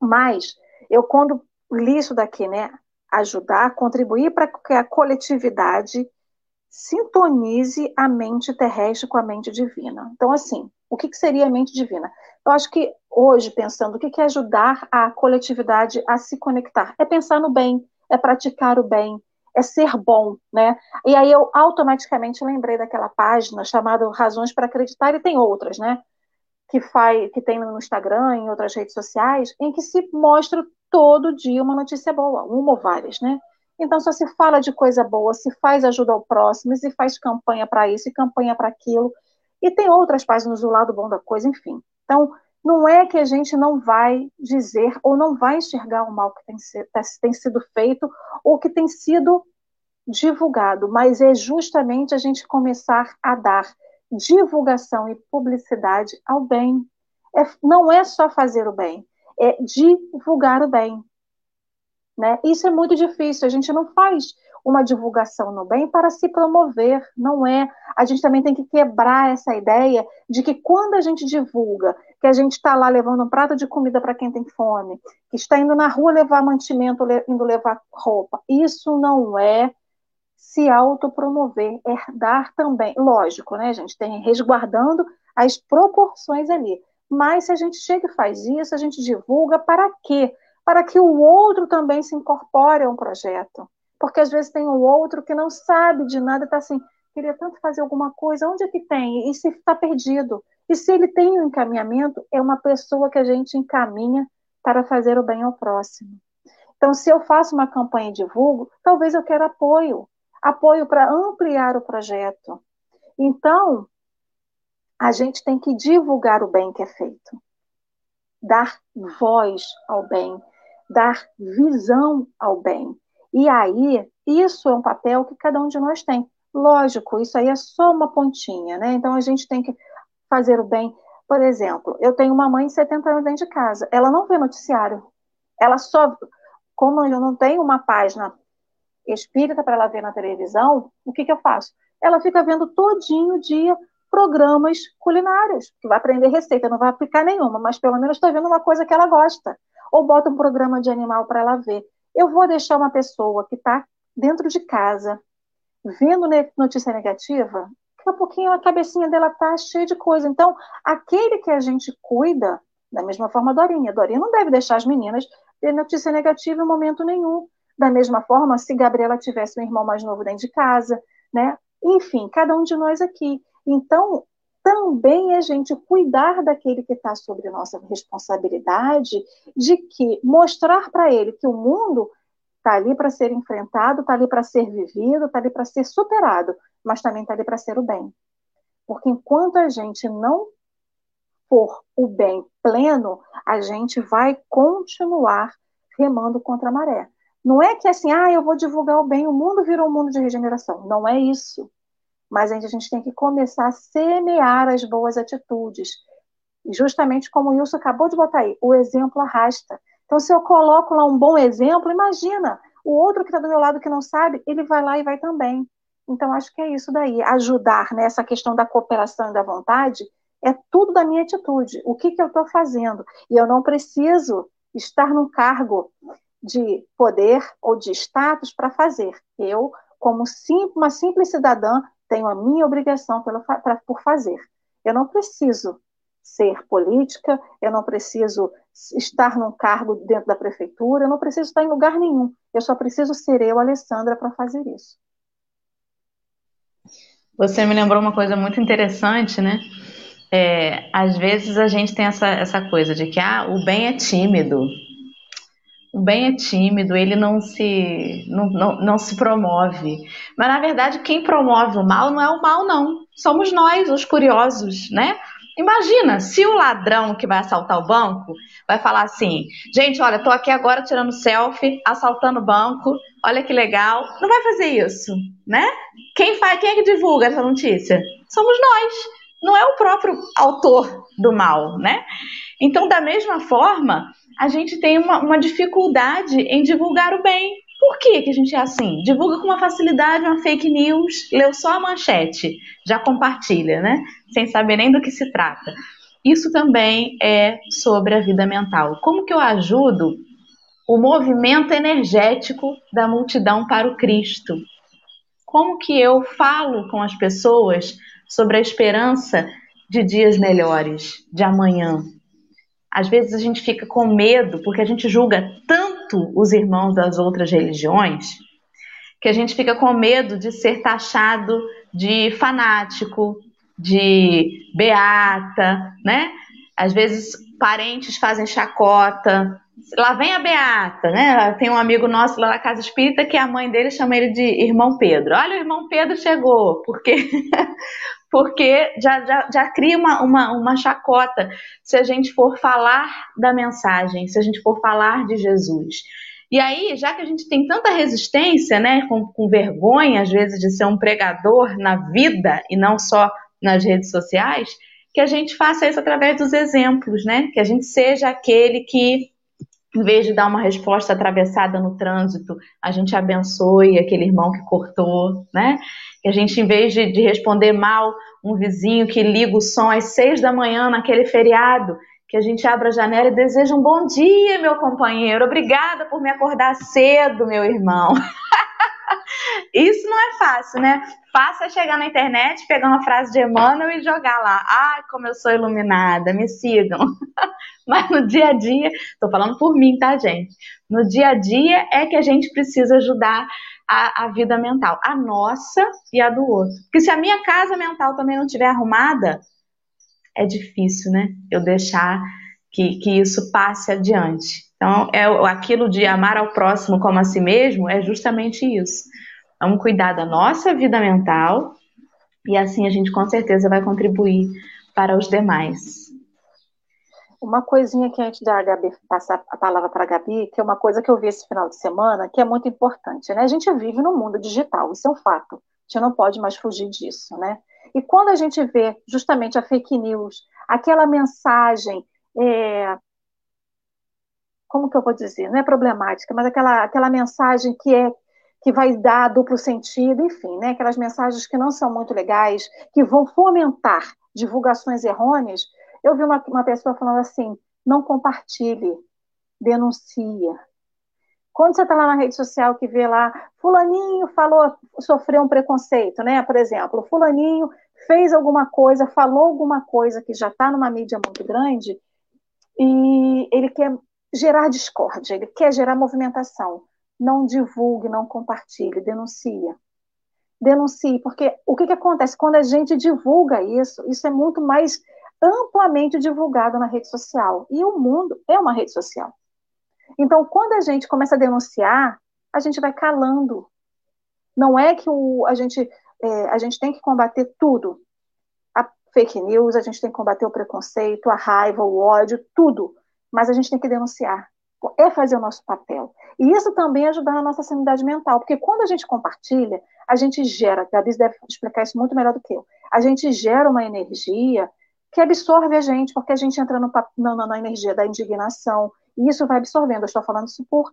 Mas eu, quando li isso daqui, né, ajudar, contribuir para que a coletividade sintonize a mente terrestre com a mente divina. Então, assim, o que, que seria a mente divina? Eu acho que hoje, pensando, o que, que é ajudar a coletividade a se conectar? É pensar no bem, é praticar o bem, é ser bom, né? E aí eu automaticamente lembrei daquela página chamada Razões para Acreditar, e tem outras, né? que faz, que tem no Instagram, em outras redes sociais, em que se mostra todo dia uma notícia boa, uma ou várias, né? Então, só se fala de coisa boa, se faz ajuda ao próximo, se faz campanha para isso e campanha para aquilo. E tem outras páginas do lado bom da coisa, enfim. Então, não é que a gente não vai dizer ou não vai enxergar o mal que tem, tá, tem sido feito ou que tem sido divulgado, mas é justamente a gente começar a dar divulgação e publicidade ao bem. É, não é só fazer o bem, é divulgar o bem. Né? Isso é muito difícil, a gente não faz uma divulgação no bem para se promover, não é. A gente também tem que quebrar essa ideia de que quando a gente divulga, que a gente está lá levando um prato de comida para quem tem fome, que está indo na rua levar mantimento, indo levar roupa, isso não é se autopromover, é dar também, lógico, né, gente, tem resguardando as proporções ali. Mas se a gente chega e faz isso, a gente divulga para quê? para que o outro também se incorpore a um projeto. Porque às vezes tem um outro que não sabe de nada, está assim, queria tanto fazer alguma coisa, onde é que tem? E se está perdido? E se ele tem um encaminhamento, é uma pessoa que a gente encaminha para fazer o bem ao próximo. Então, se eu faço uma campanha e divulgo, talvez eu queira apoio apoio para ampliar o projeto. Então, a gente tem que divulgar o bem que é feito, dar voz ao bem, dar visão ao bem. E aí, isso é um papel que cada um de nós tem. Lógico, isso aí é só uma pontinha, né? Então a gente tem que fazer o bem. Por exemplo, eu tenho uma mãe de 70 anos dentro de casa. Ela não vê noticiário. Ela só. Como eu não tenho uma página espírita para ela ver na televisão, o que, que eu faço? Ela fica vendo todinho o dia programas culinários, que vai aprender receita, não vai aplicar nenhuma, mas pelo menos está vendo uma coisa que ela gosta ou bota um programa de animal para ela ver. Eu vou deixar uma pessoa que está dentro de casa, vendo notícia negativa, daqui a pouquinho a cabecinha dela está cheia de coisa. Então, aquele que a gente cuida, da mesma forma a Dorinha. Dorinha não deve deixar as meninas ver notícia negativa em momento nenhum. Da mesma forma, se Gabriela tivesse um irmão mais novo dentro de casa, né? Enfim, cada um de nós aqui. Então, também a gente cuidar daquele que está sobre nossa responsabilidade, de que mostrar para ele que o mundo está ali para ser enfrentado, está ali para ser vivido, está ali para ser superado, mas também está ali para ser o bem. Porque enquanto a gente não for o bem pleno, a gente vai continuar remando contra a maré. Não é que assim, ah, eu vou divulgar o bem, o mundo virou um mundo de regeneração. Não é isso mas a gente tem que começar a semear as boas atitudes. E justamente como o Wilson acabou de botar aí, o exemplo arrasta. Então, se eu coloco lá um bom exemplo, imagina, o outro que está do meu lado que não sabe, ele vai lá e vai também. Então, acho que é isso daí. Ajudar nessa questão da cooperação e da vontade é tudo da minha atitude. O que, que eu estou fazendo? E eu não preciso estar num cargo de poder ou de status para fazer. Eu, como sim, uma simples cidadã, tenho a minha obrigação pra, por fazer. Eu não preciso ser política, eu não preciso estar num cargo dentro da prefeitura, eu não preciso estar em lugar nenhum. Eu só preciso ser eu, Alessandra, para fazer isso. Você me lembrou uma coisa muito interessante, né? É, às vezes a gente tem essa, essa coisa de que ah, o bem é tímido, o bem é tímido, ele não se, não, não, não se promove. Mas, na verdade, quem promove o mal não é o mal, não. Somos nós, os curiosos, né? Imagina, se o ladrão que vai assaltar o banco vai falar assim: gente, olha, tô aqui agora tirando selfie, assaltando o banco, olha que legal. Não vai fazer isso, né? Quem faz, quem é que divulga essa notícia? Somos nós, não é o próprio autor do mal, né? Então, da mesma forma, a gente tem uma, uma dificuldade em divulgar o bem. Por que, que a gente é assim? Divulga com uma facilidade uma fake news, leu só a manchete, já compartilha, né? Sem saber nem do que se trata. Isso também é sobre a vida mental. Como que eu ajudo o movimento energético da multidão para o Cristo? Como que eu falo com as pessoas sobre a esperança de dias melhores, de amanhã, às vezes a gente fica com medo, porque a gente julga tanto os irmãos das outras religiões, que a gente fica com medo de ser taxado de fanático, de beata, né? Às vezes parentes fazem chacota. Lá vem a Beata, né? Tem um amigo nosso lá na Casa Espírita que a mãe dele chama ele de irmão Pedro. Olha, o irmão Pedro chegou, porque *laughs* porque já, já, já cria uma, uma, uma chacota se a gente for falar da mensagem, se a gente for falar de Jesus. E aí, já que a gente tem tanta resistência, né, com, com vergonha às vezes de ser um pregador na vida e não só nas redes sociais, que a gente faça isso através dos exemplos, né? Que a gente seja aquele que, em vez de dar uma resposta atravessada no trânsito, a gente abençoe aquele irmão que cortou, né? Que a gente, em vez de, de responder mal um vizinho que liga o som às seis da manhã naquele feriado, que a gente abra a janela e deseja um bom dia, meu companheiro. Obrigada por me acordar cedo, meu irmão. *laughs* Isso não é fácil, né? Fácil é chegar na internet, pegar uma frase de Emmanuel e jogar lá. Ai, como eu sou iluminada, me sigam. *laughs* Mas no dia a dia, tô falando por mim, tá, gente? No dia a dia é que a gente precisa ajudar a, a vida mental, a nossa e a do outro. Porque se a minha casa mental também não estiver arrumada, é difícil, né? Eu deixar que, que isso passe adiante. Então, é aquilo de amar ao próximo como a si mesmo é justamente isso. Vamos cuidar da nossa vida mental e assim a gente com certeza vai contribuir para os demais. Uma coisinha que antes da Gabi passar a palavra para a Gabi, que é uma coisa que eu vi esse final de semana, que é muito importante, né? A gente vive no mundo digital, isso é um fato. A gente não pode mais fugir disso, né? E quando a gente vê justamente a fake news, aquela mensagem é, como que eu vou dizer, não é problemática, mas aquela, aquela mensagem que é que vai dar duplo sentido, enfim, né? aquelas mensagens que não são muito legais, que vão fomentar divulgações errôneas. Eu vi uma, uma pessoa falando assim: não compartilhe, denuncia. Quando você está lá na rede social que vê lá, fulaninho falou, sofreu um preconceito, né? Por exemplo, fulaninho fez alguma coisa, falou alguma coisa que já está numa mídia muito grande, e ele quer gerar discórdia, ele quer gerar movimentação. Não divulgue, não compartilhe, denuncia. Denuncie, porque o que, que acontece? Quando a gente divulga isso, isso é muito mais amplamente divulgado na rede social. E o mundo é uma rede social. Então, quando a gente começa a denunciar, a gente vai calando. Não é que o, a, gente, é, a gente tem que combater tudo. A fake news, a gente tem que combater o preconceito, a raiva, o ódio, tudo mas a gente tem que denunciar. É fazer o nosso papel. E isso também ajuda na nossa sanidade mental, porque quando a gente compartilha, a gente gera, a Gabi deve explicar isso muito melhor do que eu, a gente gera uma energia que absorve a gente, porque a gente entra no, na, na energia da indignação, e isso vai absorvendo. Eu estou falando isso por,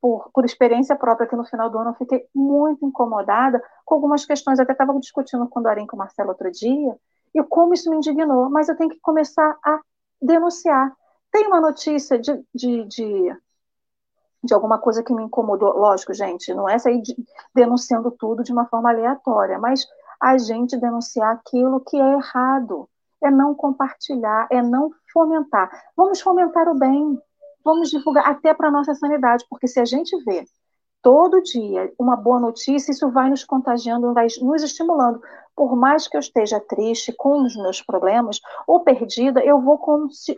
por, por experiência própria, que no final do ano eu fiquei muito incomodada com algumas questões. Eu até estava discutindo com o Dorinho com o Marcelo outro dia, e como isso me indignou, mas eu tenho que começar a denunciar. Tem uma notícia de, de, de, de, alguma coisa que me incomodou, lógico, gente, não é sair de, denunciando tudo de uma forma aleatória, mas a gente denunciar aquilo que é errado, é não compartilhar, é não fomentar. Vamos fomentar o bem, vamos divulgar até para a nossa sanidade, porque se a gente vê todo dia uma boa notícia, isso vai nos contagiando, vai nos estimulando. Por mais que eu esteja triste com os meus problemas ou perdida, eu vou,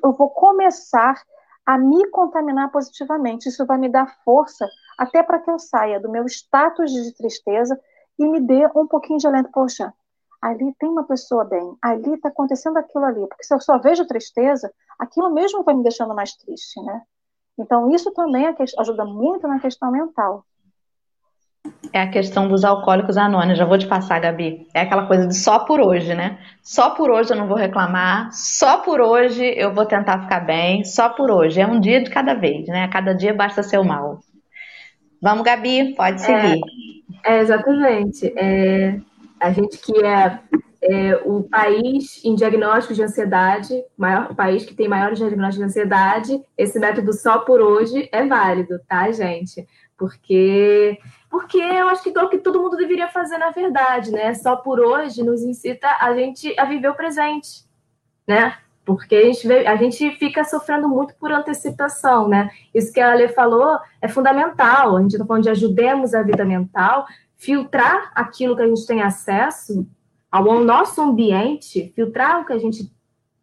eu vou começar a me contaminar positivamente. Isso vai me dar força até para que eu saia do meu status de tristeza e me dê um pouquinho de alento. Poxa, ali tem uma pessoa bem, ali está acontecendo aquilo ali. Porque se eu só vejo tristeza, aquilo mesmo vai me deixando mais triste, né? Então, isso também é ajuda muito na questão mental. É a questão dos alcoólicos anônimos. Já vou te passar, Gabi. É aquela coisa de só por hoje, né? Só por hoje eu não vou reclamar, só por hoje eu vou tentar ficar bem, só por hoje. É um dia de cada vez, né? A cada dia basta ser o mal. Vamos, Gabi, pode seguir. É, é exatamente. É, a gente que é, é, o país em diagnóstico de ansiedade, maior, o país que tem maiores diagnósticos de ansiedade, esse método só por hoje é válido, tá, gente? Porque porque eu acho que é o que todo mundo deveria fazer na verdade, né? Só por hoje nos incita a gente a viver o presente, né? Porque a gente, a gente fica sofrendo muito por antecipação, né? Isso que a Ale falou é fundamental. A gente está falando de ajudemos a vida mental, filtrar aquilo que a gente tem acesso ao nosso ambiente, filtrar o que a gente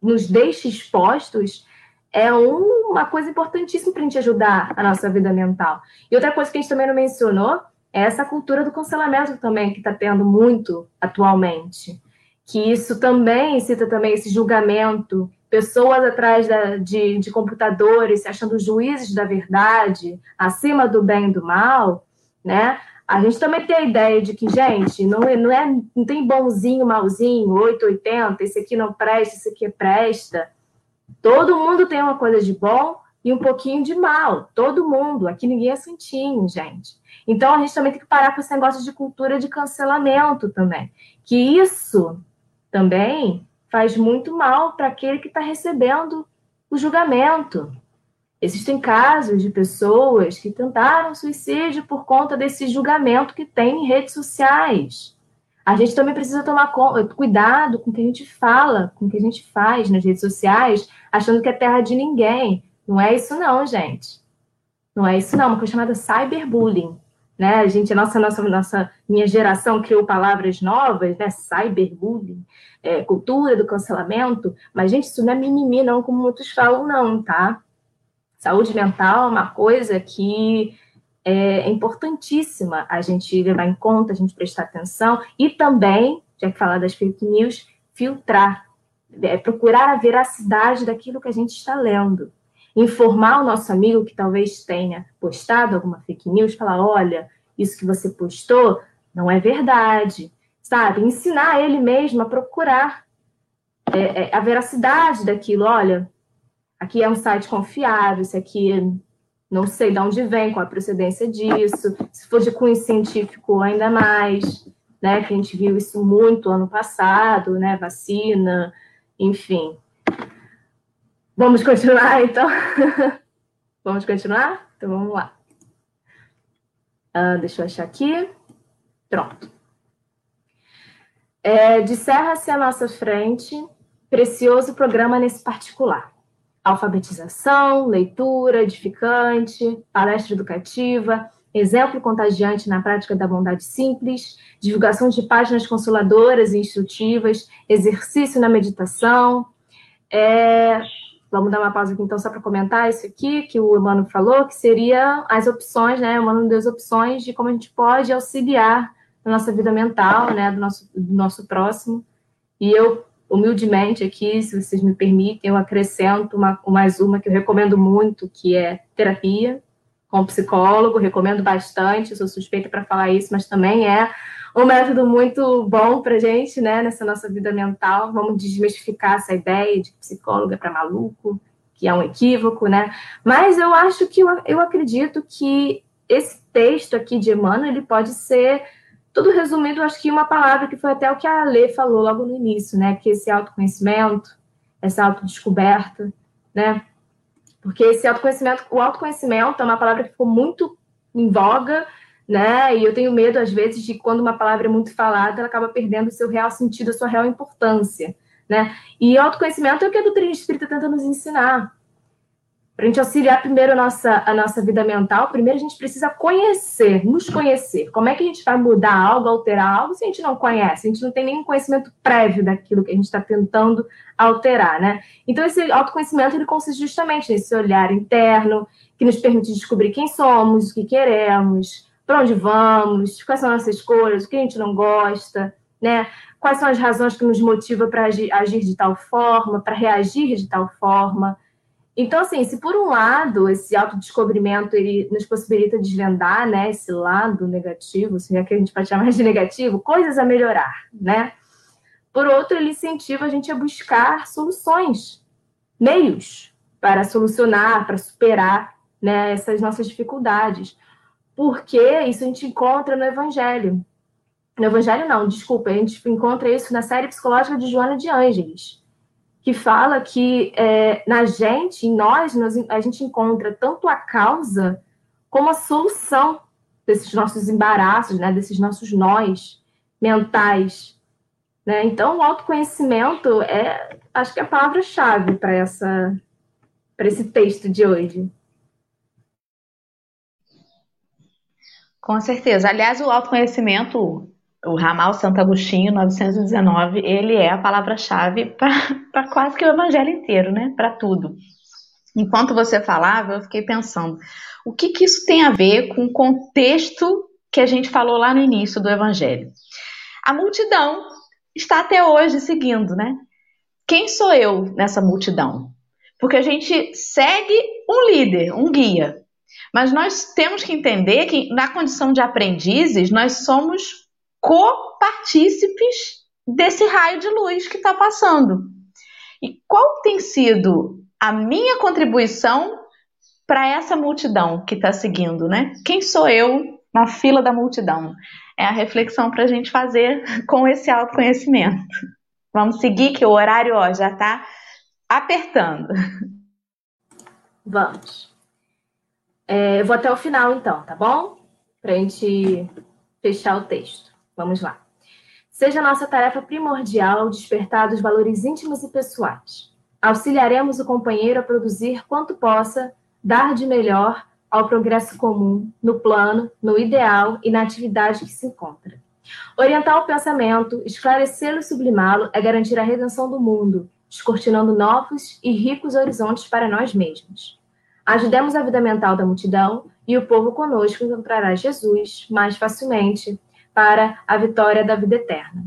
nos deixe expostos é uma coisa importantíssima para a gente ajudar a nossa vida mental. E outra coisa que a gente também não mencionou essa cultura do cancelamento também que está tendo muito atualmente. Que isso também cita também esse julgamento, pessoas atrás da, de, de computadores se achando juízes da verdade, acima do bem e do mal, né? A gente também tem a ideia de que, gente, não, é, não, é, não tem bonzinho, malzinho, 880, esse aqui não presta, esse aqui presta. Todo mundo tem uma coisa de bom e um pouquinho de mal. Todo mundo. Aqui ninguém é santinho, gente. Então a gente também tem que parar com esse negócio de cultura de cancelamento também. Que isso também faz muito mal para aquele que está recebendo o julgamento. Existem casos de pessoas que tentaram suicídio por conta desse julgamento que tem em redes sociais. A gente também precisa tomar cuidado com o que a gente fala, com o que a gente faz nas redes sociais, achando que é terra de ninguém. Não é isso não, gente. Não é isso não, uma coisa chamada cyberbullying. Né? A gente, nossa, nossa, nossa, minha geração criou palavras novas, né? Cyberbullying, é, cultura do cancelamento, mas, gente, isso não é mimimi, não, como muitos falam, não, tá? Saúde mental é uma coisa que é importantíssima a gente levar em conta, a gente prestar atenção e também, já que falar das fake news, filtrar, é, procurar a veracidade daquilo que a gente está lendo. Informar o nosso amigo que talvez tenha postado alguma fake news, falar: olha, isso que você postou não é verdade, sabe? Ensinar ele mesmo a procurar é, é, a veracidade daquilo. Olha, aqui é um site confiável, isso aqui não sei de onde vem, qual a procedência disso. Se for de cunho científico, ainda mais, né? Que a gente viu isso muito ano passado, né? Vacina, enfim. Vamos continuar, então? *laughs* vamos continuar? Então vamos lá. Uh, deixa eu achar aqui. Pronto. É, Disserra-se à nossa frente precioso programa nesse particular alfabetização, leitura edificante, palestra educativa, exemplo contagiante na prática da bondade simples, divulgação de páginas consoladoras e instrutivas, exercício na meditação. É... Vamos dar uma pausa aqui, então, só para comentar isso aqui que o Emmanuel falou, que seria as opções, né? O Emmanuel deu as opções de como a gente pode auxiliar na nossa vida mental, né? Do nosso, do nosso próximo. E eu humildemente aqui, se vocês me permitem, eu acrescento uma, mais uma que eu recomendo muito, que é terapia com psicólogo, recomendo bastante, sou suspeita para falar isso, mas também é um método muito bom para gente, né, nessa nossa vida mental. Vamos desmistificar essa ideia de que psicólogo é para maluco, que é um equívoco, né? Mas eu acho que eu, eu acredito que esse texto aqui de Emmanuel ele pode ser tudo resumindo, acho que uma palavra que foi até o que a Lê falou logo no início, né? Que esse autoconhecimento, essa autodescoberta, né? Porque esse autoconhecimento, o autoconhecimento é uma palavra que ficou muito em voga, né? E eu tenho medo, às vezes, de quando uma palavra é muito falada, ela acaba perdendo o seu real sentido, a sua real importância, né? E autoconhecimento é o que a doutrina espírita tenta nos ensinar, para a gente auxiliar primeiro a nossa, a nossa vida mental, primeiro a gente precisa conhecer, nos conhecer. Como é que a gente vai mudar algo, alterar algo, se a gente não conhece? A gente não tem nenhum conhecimento prévio daquilo que a gente está tentando alterar, né? Então, esse autoconhecimento, ele consiste justamente nesse olhar interno, que nos permite descobrir quem somos, o que queremos, para onde vamos, quais são as nossas escolhas, o que a gente não gosta, né? Quais são as razões que nos motivam para agir, agir de tal forma, para reagir de tal forma, então, assim, se por um lado esse autodescobrimento ele nos possibilita desvendar, né, esse lado negativo, se é que a gente pode chamar de negativo, coisas a melhorar, né? Por outro, ele incentiva a gente a buscar soluções, meios para solucionar, para superar né, essas nossas dificuldades. Porque isso a gente encontra no Evangelho. No Evangelho, não, desculpa, a gente encontra isso na série psicológica de Joana de Ângeles que fala que é, na gente, em nós, nós, a gente encontra tanto a causa como a solução desses nossos embaraços, né, desses nossos nós mentais. Né? Então, o autoconhecimento é, acho que é a palavra-chave para esse texto de hoje. Com certeza. Aliás, o autoconhecimento o ramal Santo Agostinho 919, ele é a palavra-chave para *laughs* quase que o evangelho inteiro, né? Para tudo. Enquanto você falava, eu fiquei pensando, o que, que isso tem a ver com o contexto que a gente falou lá no início do evangelho? A multidão está até hoje seguindo, né? Quem sou eu nessa multidão? Porque a gente segue um líder, um guia. Mas nós temos que entender que, na condição de aprendizes, nós somos copartícipes desse raio de luz que está passando. E qual tem sido a minha contribuição para essa multidão que está seguindo, né? Quem sou eu na fila da multidão? É a reflexão para a gente fazer *laughs* com esse autoconhecimento. Vamos seguir que o horário ó, já está apertando. Vamos. É, eu vou até o final, então, tá bom? Para a gente fechar o texto. Vamos lá. Seja nossa tarefa primordial despertar os valores íntimos e pessoais. Auxiliaremos o companheiro a produzir quanto possa dar de melhor ao progresso comum, no plano, no ideal e na atividade que se encontra. Orientar o pensamento, esclarecê-lo e sublimá-lo é garantir a redenção do mundo, descortinando novos e ricos horizontes para nós mesmos. Ajudemos a vida mental da multidão e o povo conosco encontrará Jesus mais facilmente para a vitória da vida eterna.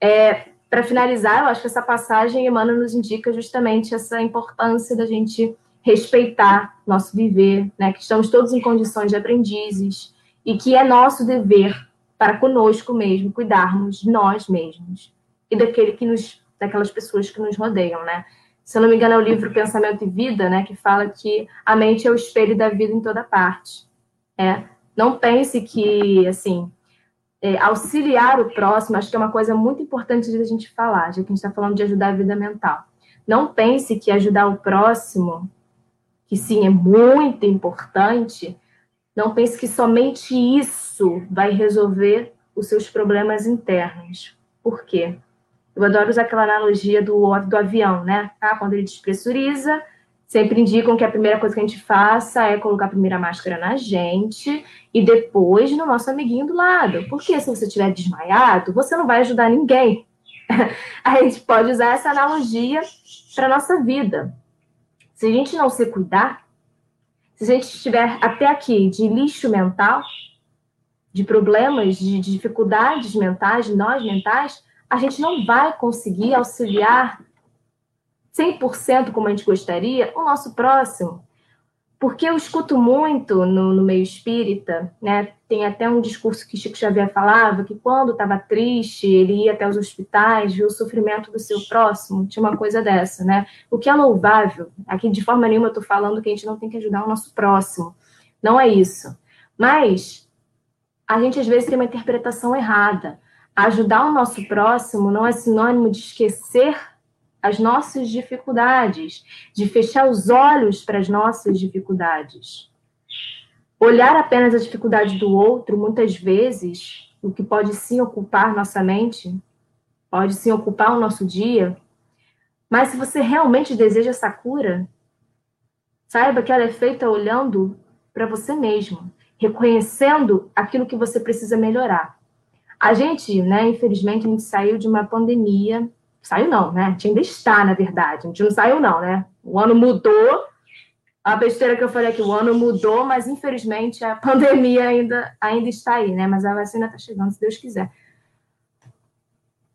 É, para finalizar, eu acho que essa passagem, Emmanuel nos indica justamente essa importância da gente respeitar nosso viver, né, que estamos todos em condições de aprendizes e que é nosso dever para conosco mesmo cuidarmos de nós mesmos e daquele que nos, daquelas pessoas que nos rodeiam, né? Se eu não me engano, é o livro Pensamento e Vida, né, que fala que a mente é o espelho da vida em toda parte. É, não pense que assim é, auxiliar o próximo, acho que é uma coisa muito importante de a gente falar, já que a gente está falando de ajudar a vida mental. Não pense que ajudar o próximo, que sim, é muito importante, não pense que somente isso vai resolver os seus problemas internos. Por quê? Eu adoro usar aquela analogia do, do avião, né? Ah, quando ele despressuriza, sempre indicam que a primeira coisa que a gente faça é colocar a primeira máscara na gente e depois no nosso amiguinho do lado. Porque se você estiver desmaiado, você não vai ajudar ninguém. *laughs* a gente pode usar essa analogia para nossa vida. Se a gente não se cuidar, se a gente estiver até aqui de lixo mental, de problemas, de dificuldades mentais, nós mentais, a gente não vai conseguir auxiliar 100% como a gente gostaria, o nosso próximo. Porque eu escuto muito no, no, meio espírita, né? Tem até um discurso que Chico Xavier falava que quando estava triste, ele ia até os hospitais, viu o sofrimento do seu próximo, tinha uma coisa dessa, né? O que é louvável, aqui de forma nenhuma eu estou falando que a gente não tem que ajudar o nosso próximo. Não é isso. Mas a gente às vezes tem uma interpretação errada. Ajudar o nosso próximo não é sinônimo de esquecer as nossas dificuldades, de fechar os olhos para as nossas dificuldades. Olhar apenas a dificuldade do outro, muitas vezes, o que pode sim ocupar nossa mente, pode sim ocupar o nosso dia, mas se você realmente deseja essa cura, saiba que ela é feita olhando para você mesmo, reconhecendo aquilo que você precisa melhorar. A gente, né, infelizmente, a gente saiu de uma pandemia Saiu não, né? A gente ainda está, na verdade. A gente não saiu não, né? O ano mudou. A besteira que eu falei aqui, o ano mudou, mas infelizmente a *laughs* pandemia ainda, ainda está aí, né? Mas a vacina está chegando, se Deus quiser.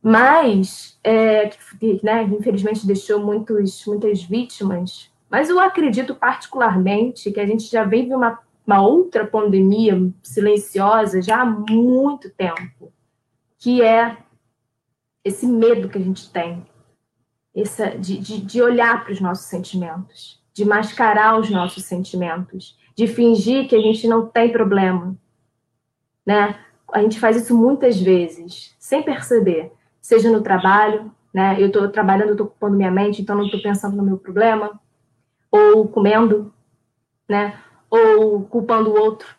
Mas, é, né, infelizmente deixou muitos, muitas vítimas. Mas eu acredito particularmente que a gente já vive uma, uma outra pandemia silenciosa já há muito tempo, que é esse medo que a gente tem, essa, de, de, de olhar para os nossos sentimentos, de mascarar os nossos sentimentos, de fingir que a gente não tem problema. Né? A gente faz isso muitas vezes, sem perceber, seja no trabalho, né? eu estou trabalhando, estou ocupando minha mente, então não estou pensando no meu problema, ou comendo, né? ou culpando o outro,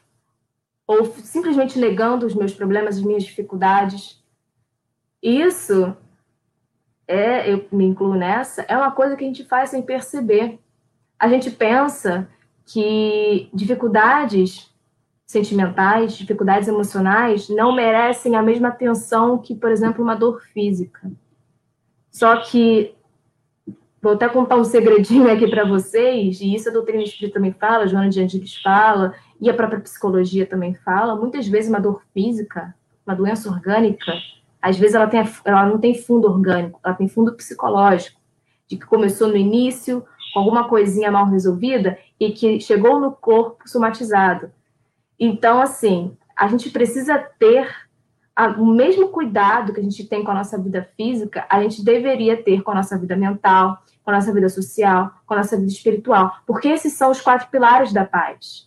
ou simplesmente negando os meus problemas, as minhas dificuldades. Isso é, eu me incluo nessa, é uma coisa que a gente faz sem perceber. A gente pensa que dificuldades sentimentais, dificuldades emocionais, não merecem a mesma atenção que, por exemplo, uma dor física. Só que vou até contar um segredinho aqui para vocês, e isso a doutrina espírita também fala, Joana de Angelis fala, e a própria psicologia também fala, muitas vezes uma dor física, uma doença orgânica, às vezes ela, tem, ela não tem fundo orgânico, ela tem fundo psicológico, de que começou no início, com alguma coisinha mal resolvida, e que chegou no corpo somatizado. Então, assim, a gente precisa ter a, o mesmo cuidado que a gente tem com a nossa vida física, a gente deveria ter com a nossa vida mental, com a nossa vida social, com a nossa vida espiritual, porque esses são os quatro pilares da paz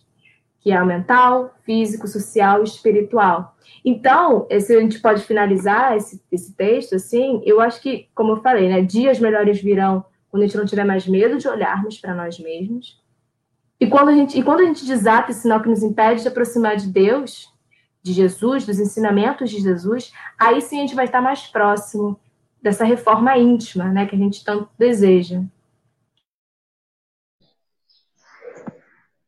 que é o mental, físico, social e espiritual. Então, se a gente pode finalizar esse, esse texto, assim, eu acho que, como eu falei, né, dias melhores virão quando a gente não tiver mais medo de olharmos para nós mesmos. E quando, a gente, e quando a gente desata esse sinal que nos impede de aproximar de Deus, de Jesus, dos ensinamentos de Jesus, aí sim a gente vai estar mais próximo dessa reforma íntima, né, que a gente tanto deseja.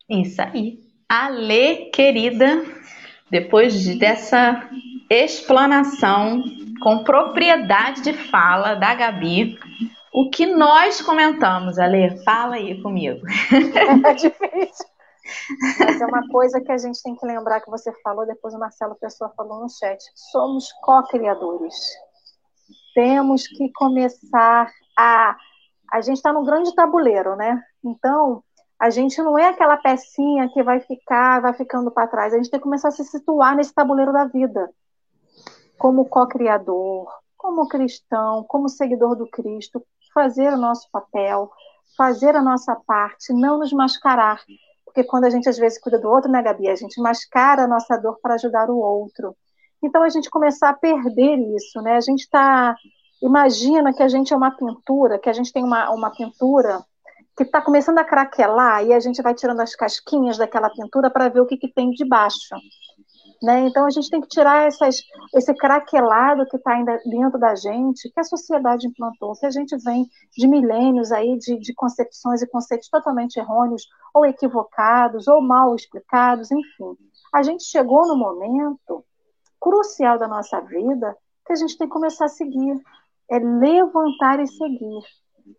Isso aí. Ale, querida, depois de, dessa explanação com propriedade de fala da Gabi, o que nós comentamos, Ale? Fala aí comigo. *laughs* É difícil. Mas é uma coisa que a gente tem que lembrar que você falou, depois o Marcelo Pessoa falou no chat. Somos co-criadores. Temos que começar a. A gente está num grande tabuleiro, né? Então, a gente não é aquela pecinha que vai ficar, vai ficando para trás. A gente tem que começar a se situar nesse tabuleiro da vida, como co-criador, como cristão, como seguidor do Cristo, fazer o nosso papel, fazer a nossa parte, não nos mascarar. Porque quando a gente às vezes cuida do outro, né, Gabi? A gente mascara a nossa dor para ajudar o outro. Então a gente começar a perder isso, né? A gente está. Imagina que a gente é uma pintura, que a gente tem uma, uma pintura que está começando a craquelar e a gente vai tirando as casquinhas daquela pintura para ver o que, que tem debaixo. Né? Então a gente tem que tirar essas, esse craquelado que está ainda dentro da gente, que a sociedade implantou, que a gente vem de milênios aí de, de concepções e conceitos totalmente errôneos, ou equivocados, ou mal explicados, enfim. A gente chegou no momento crucial da nossa vida que a gente tem que começar a seguir, é levantar e seguir,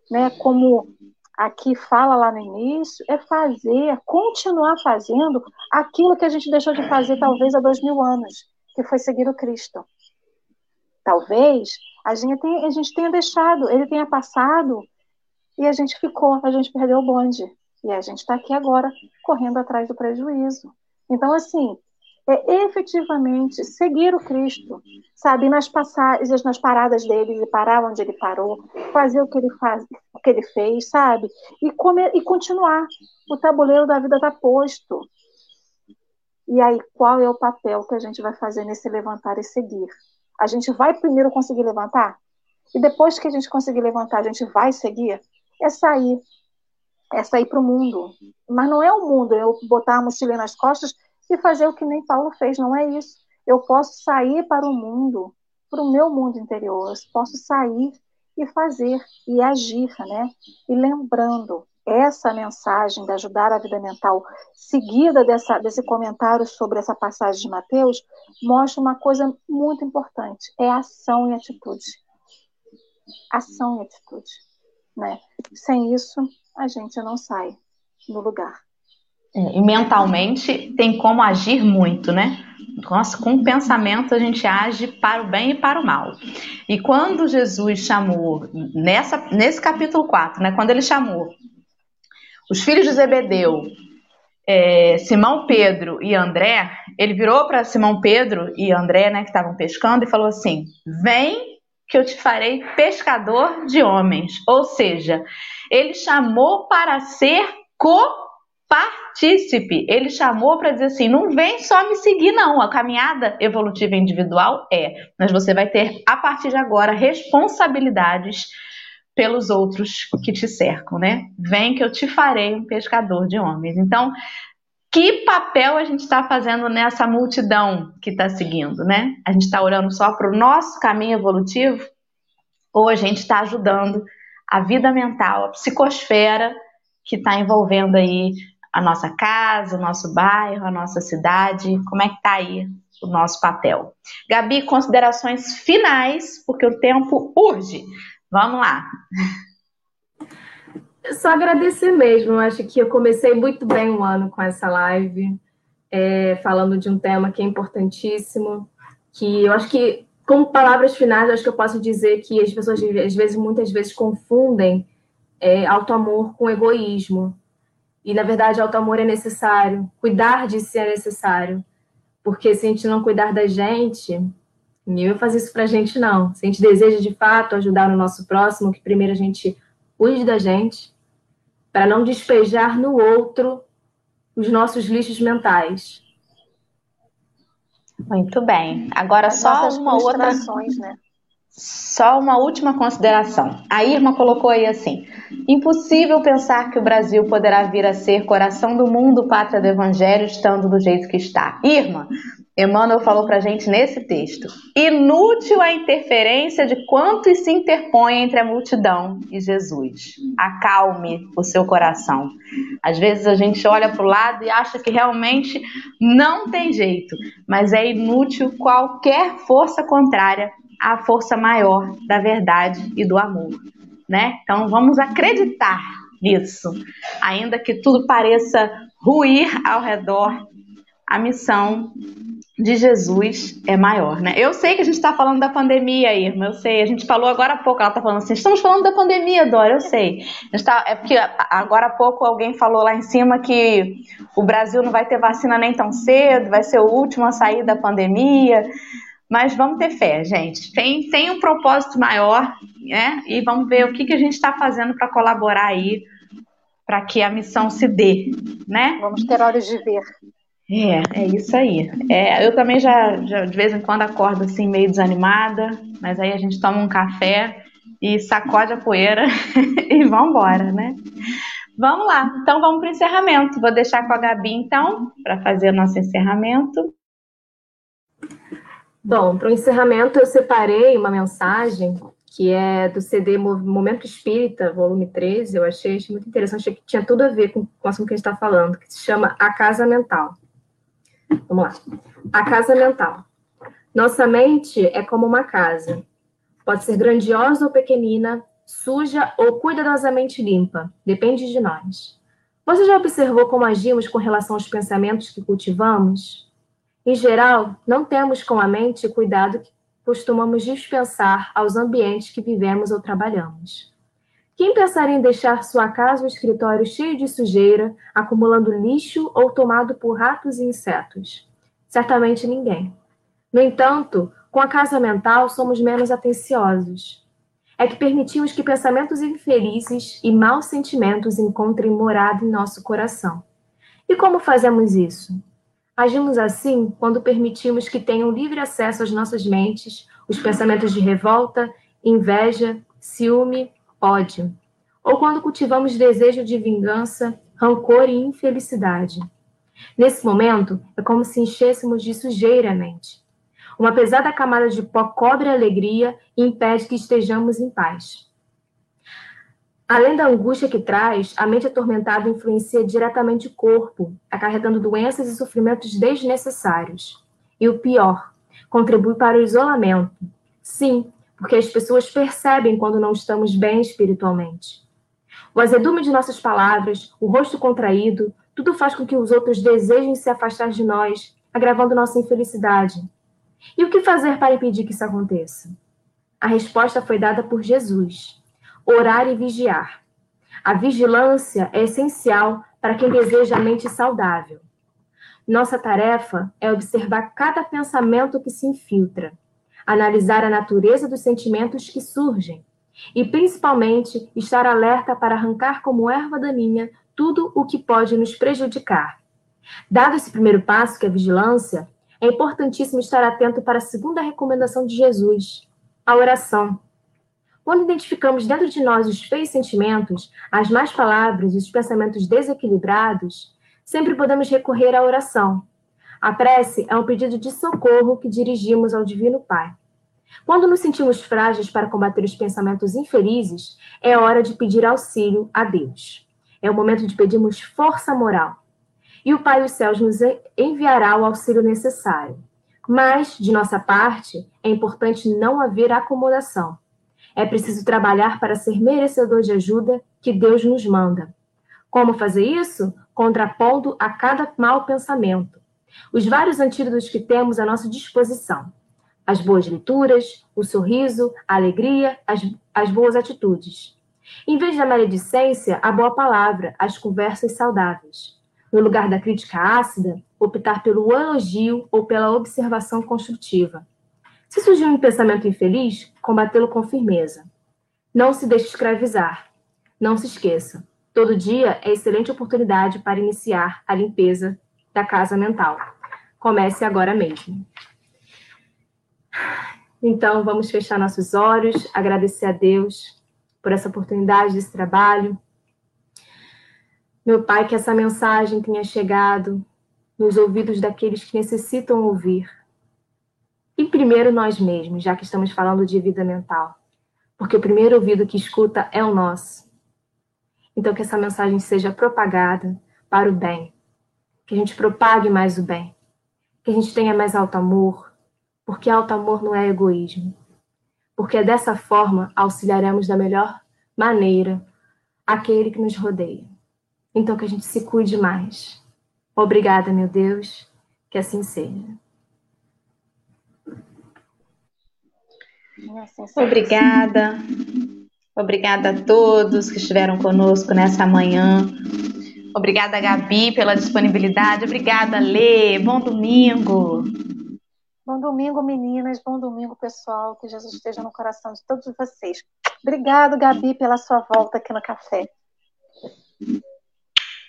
né? Como aqui fala lá no início, é fazer, continuar fazendo aquilo que a gente deixou de fazer talvez há dois mil anos, que foi seguir o Cristo. Talvez a gente tenha, a gente tenha deixado, ele tenha passado e a gente ficou, a gente perdeu o bonde. E a gente está aqui agora correndo atrás do prejuízo. Então, assim, é efetivamente seguir o Cristo, sabe, nas passagens, nas paradas dele, e parar onde ele parou, fazer o que ele faz, o que ele fez, sabe, e comer e continuar. O tabuleiro da vida está posto. E aí, qual é o papel que a gente vai fazer nesse levantar e seguir? A gente vai primeiro conseguir levantar? E depois que a gente conseguir levantar, a gente vai seguir? É sair. É sair para o mundo. Mas não é o mundo, eu botar a mochila nas costas e fazer o que nem Paulo fez, não é isso. Eu posso sair para o mundo, para o meu mundo interior, eu posso sair e fazer e agir, né? E lembrando essa mensagem de ajudar a vida mental, seguida dessa, desse comentário sobre essa passagem de Mateus, mostra uma coisa muito importante: é ação e atitude. Ação e atitude. Né? Sem isso, a gente não sai do lugar. É, e mentalmente tem como agir muito, né? Nossa, com o pensamento a gente age para o bem e para o mal. E quando Jesus chamou, nessa, nesse capítulo 4, né, quando ele chamou os filhos de Zebedeu, é, Simão Pedro e André, ele virou para Simão Pedro e André, né, que estavam pescando, e falou assim: Vem que eu te farei pescador de homens. Ou seja, ele chamou para ser co partícipe. Ele chamou para dizer assim: não vem só me seguir, não. A caminhada evolutiva individual é, mas você vai ter, a partir de agora, responsabilidades pelos outros que te cercam, né? Vem que eu te farei um pescador de homens. Então, que papel a gente está fazendo nessa multidão que está seguindo, né? A gente está olhando só para o nosso caminho evolutivo ou a gente está ajudando a vida mental, a psicosfera que está envolvendo aí a nossa casa, o nosso bairro, a nossa cidade? Como é que está aí o nosso papel? Gabi, considerações finais, porque o tempo urge. Vamos lá. Só agradecer mesmo. Eu acho que eu comecei muito bem o ano com essa live, é, falando de um tema que é importantíssimo, que eu acho que, como palavras finais, acho que eu posso dizer que as pessoas, às vezes, muitas vezes, confundem é, auto-amor com egoísmo. E, na verdade, auto-amor é necessário, cuidar de si é necessário. Porque se a gente não cuidar da gente, ninguém vai fazer isso pra gente, não. Se a gente deseja, de fato, ajudar o nosso próximo, que primeiro a gente cuide da gente, para não despejar no outro os nossos lixos mentais. Muito bem. Agora As só uma outra. Né? Só uma última consideração. A Irma colocou aí assim: impossível pensar que o Brasil poderá vir a ser coração do mundo, pátria do evangelho, estando do jeito que está. Irma, Emmanuel falou para a gente nesse texto: inútil a interferência de quantos se interpõe entre a multidão e Jesus. Acalme o seu coração. Às vezes a gente olha para o lado e acha que realmente não tem jeito, mas é inútil qualquer força contrária à força maior da verdade e do amor. Né? Então vamos acreditar nisso, ainda que tudo pareça ruir ao redor a missão de Jesus é maior, né? Eu sei que a gente está falando da pandemia, Irma, eu sei. A gente falou agora há pouco, ela está falando assim, estamos falando da pandemia, Dora, eu sei. Tá, é porque agora há pouco alguém falou lá em cima que o Brasil não vai ter vacina nem tão cedo, vai ser o último a sair da pandemia. Mas vamos ter fé, gente. Tem, tem um propósito maior, né? E vamos ver o que, que a gente está fazendo para colaborar aí para que a missão se dê, né? Vamos ter horas de ver. É, é isso aí. É, eu também já, já, de vez em quando acordo assim meio desanimada, mas aí a gente toma um café e sacode a poeira *laughs* e vamos embora, né? Vamos lá, então vamos para o encerramento. Vou deixar com a Gabi então para fazer o nosso encerramento. Bom, para o encerramento eu separei uma mensagem que é do CD Momento Espírita, volume 13. Eu achei, achei muito interessante, achei que tinha tudo a ver com, com o assunto que a gente está falando, que se chama A Casa Mental. Vamos lá. A casa mental. Nossa mente é como uma casa. Pode ser grandiosa ou pequenina, suja ou cuidadosamente limpa. Depende de nós. Você já observou como agimos com relação aos pensamentos que cultivamos? Em geral, não temos com a mente o cuidado que costumamos dispensar aos ambientes que vivemos ou trabalhamos. Quem pensaria em deixar sua casa ou escritório cheio de sujeira, acumulando lixo ou tomado por ratos e insetos? Certamente ninguém. No entanto, com a casa mental somos menos atenciosos. É que permitimos que pensamentos infelizes e maus sentimentos encontrem morada em nosso coração. E como fazemos isso? Agimos assim quando permitimos que tenham livre acesso às nossas mentes os pensamentos de revolta, inveja, ciúme ódio, ou quando cultivamos desejo de vingança, rancor e infelicidade. Nesse momento, é como se enchêssemos de sujeira a mente. Uma pesada camada de pó cobre a alegria e impede que estejamos em paz. Além da angústia que traz, a mente atormentada influencia diretamente o corpo, acarretando doenças e sofrimentos desnecessários. E o pior, contribui para o isolamento. Sim, porque as pessoas percebem quando não estamos bem espiritualmente. O azedume de nossas palavras, o rosto contraído, tudo faz com que os outros desejem se afastar de nós, agravando nossa infelicidade. E o que fazer para impedir que isso aconteça? A resposta foi dada por Jesus: orar e vigiar. A vigilância é essencial para quem deseja a mente saudável. Nossa tarefa é observar cada pensamento que se infiltra analisar a natureza dos sentimentos que surgem e, principalmente, estar alerta para arrancar como erva daninha tudo o que pode nos prejudicar. Dado esse primeiro passo, que é a vigilância, é importantíssimo estar atento para a segunda recomendação de Jesus, a oração. Quando identificamos dentro de nós os feios sentimentos, as más palavras e os pensamentos desequilibrados, sempre podemos recorrer à oração, a prece é um pedido de socorro que dirigimos ao Divino Pai. Quando nos sentimos frágeis para combater os pensamentos infelizes, é hora de pedir auxílio a Deus. É o momento de pedirmos força moral. e o Pai dos céus nos enviará o auxílio necessário. Mas, de nossa parte, é importante não haver acomodação. É preciso trabalhar para ser merecedor de ajuda que Deus nos manda. Como fazer isso? Contrapondo a cada mau pensamento. Os vários antídotos que temos à nossa disposição. As boas leituras, o sorriso, a alegria, as, as boas atitudes. Em vez da maledicência, a boa palavra, as conversas saudáveis. No lugar da crítica ácida, optar pelo elogio ou pela observação construtiva. Se surgir um pensamento infeliz, combatê-lo com firmeza. Não se deixe escravizar. Não se esqueça. Todo dia é excelente oportunidade para iniciar a limpeza da casa mental. Comece agora mesmo. Então, vamos fechar nossos olhos, agradecer a Deus por essa oportunidade desse trabalho. Meu Pai, que essa mensagem tenha chegado nos ouvidos daqueles que necessitam ouvir. E primeiro nós mesmos, já que estamos falando de vida mental. Porque o primeiro ouvido que escuta é o nosso. Então, que essa mensagem seja propagada para o bem. Que a gente propague mais o bem. Que a gente tenha mais alto amor. Porque alto amor não é egoísmo. Porque dessa forma auxiliaremos da melhor maneira aquele que nos rodeia. Então, que a gente se cuide mais Obrigada, meu Deus, que assim seja. Obrigada. Obrigada a todos que estiveram conosco nessa manhã. Obrigada, Gabi, pela disponibilidade. Obrigada, Lê. Bom domingo. Bom domingo, meninas. Bom domingo, pessoal. Que Jesus esteja no coração de todos vocês. Obrigado, Gabi, pela sua volta aqui no café.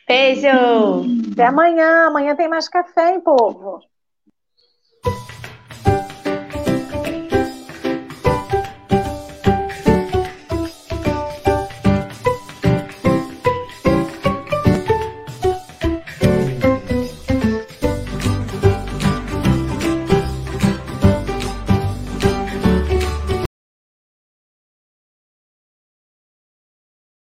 Beijo! Até amanhã. Amanhã tem mais café, hein, povo?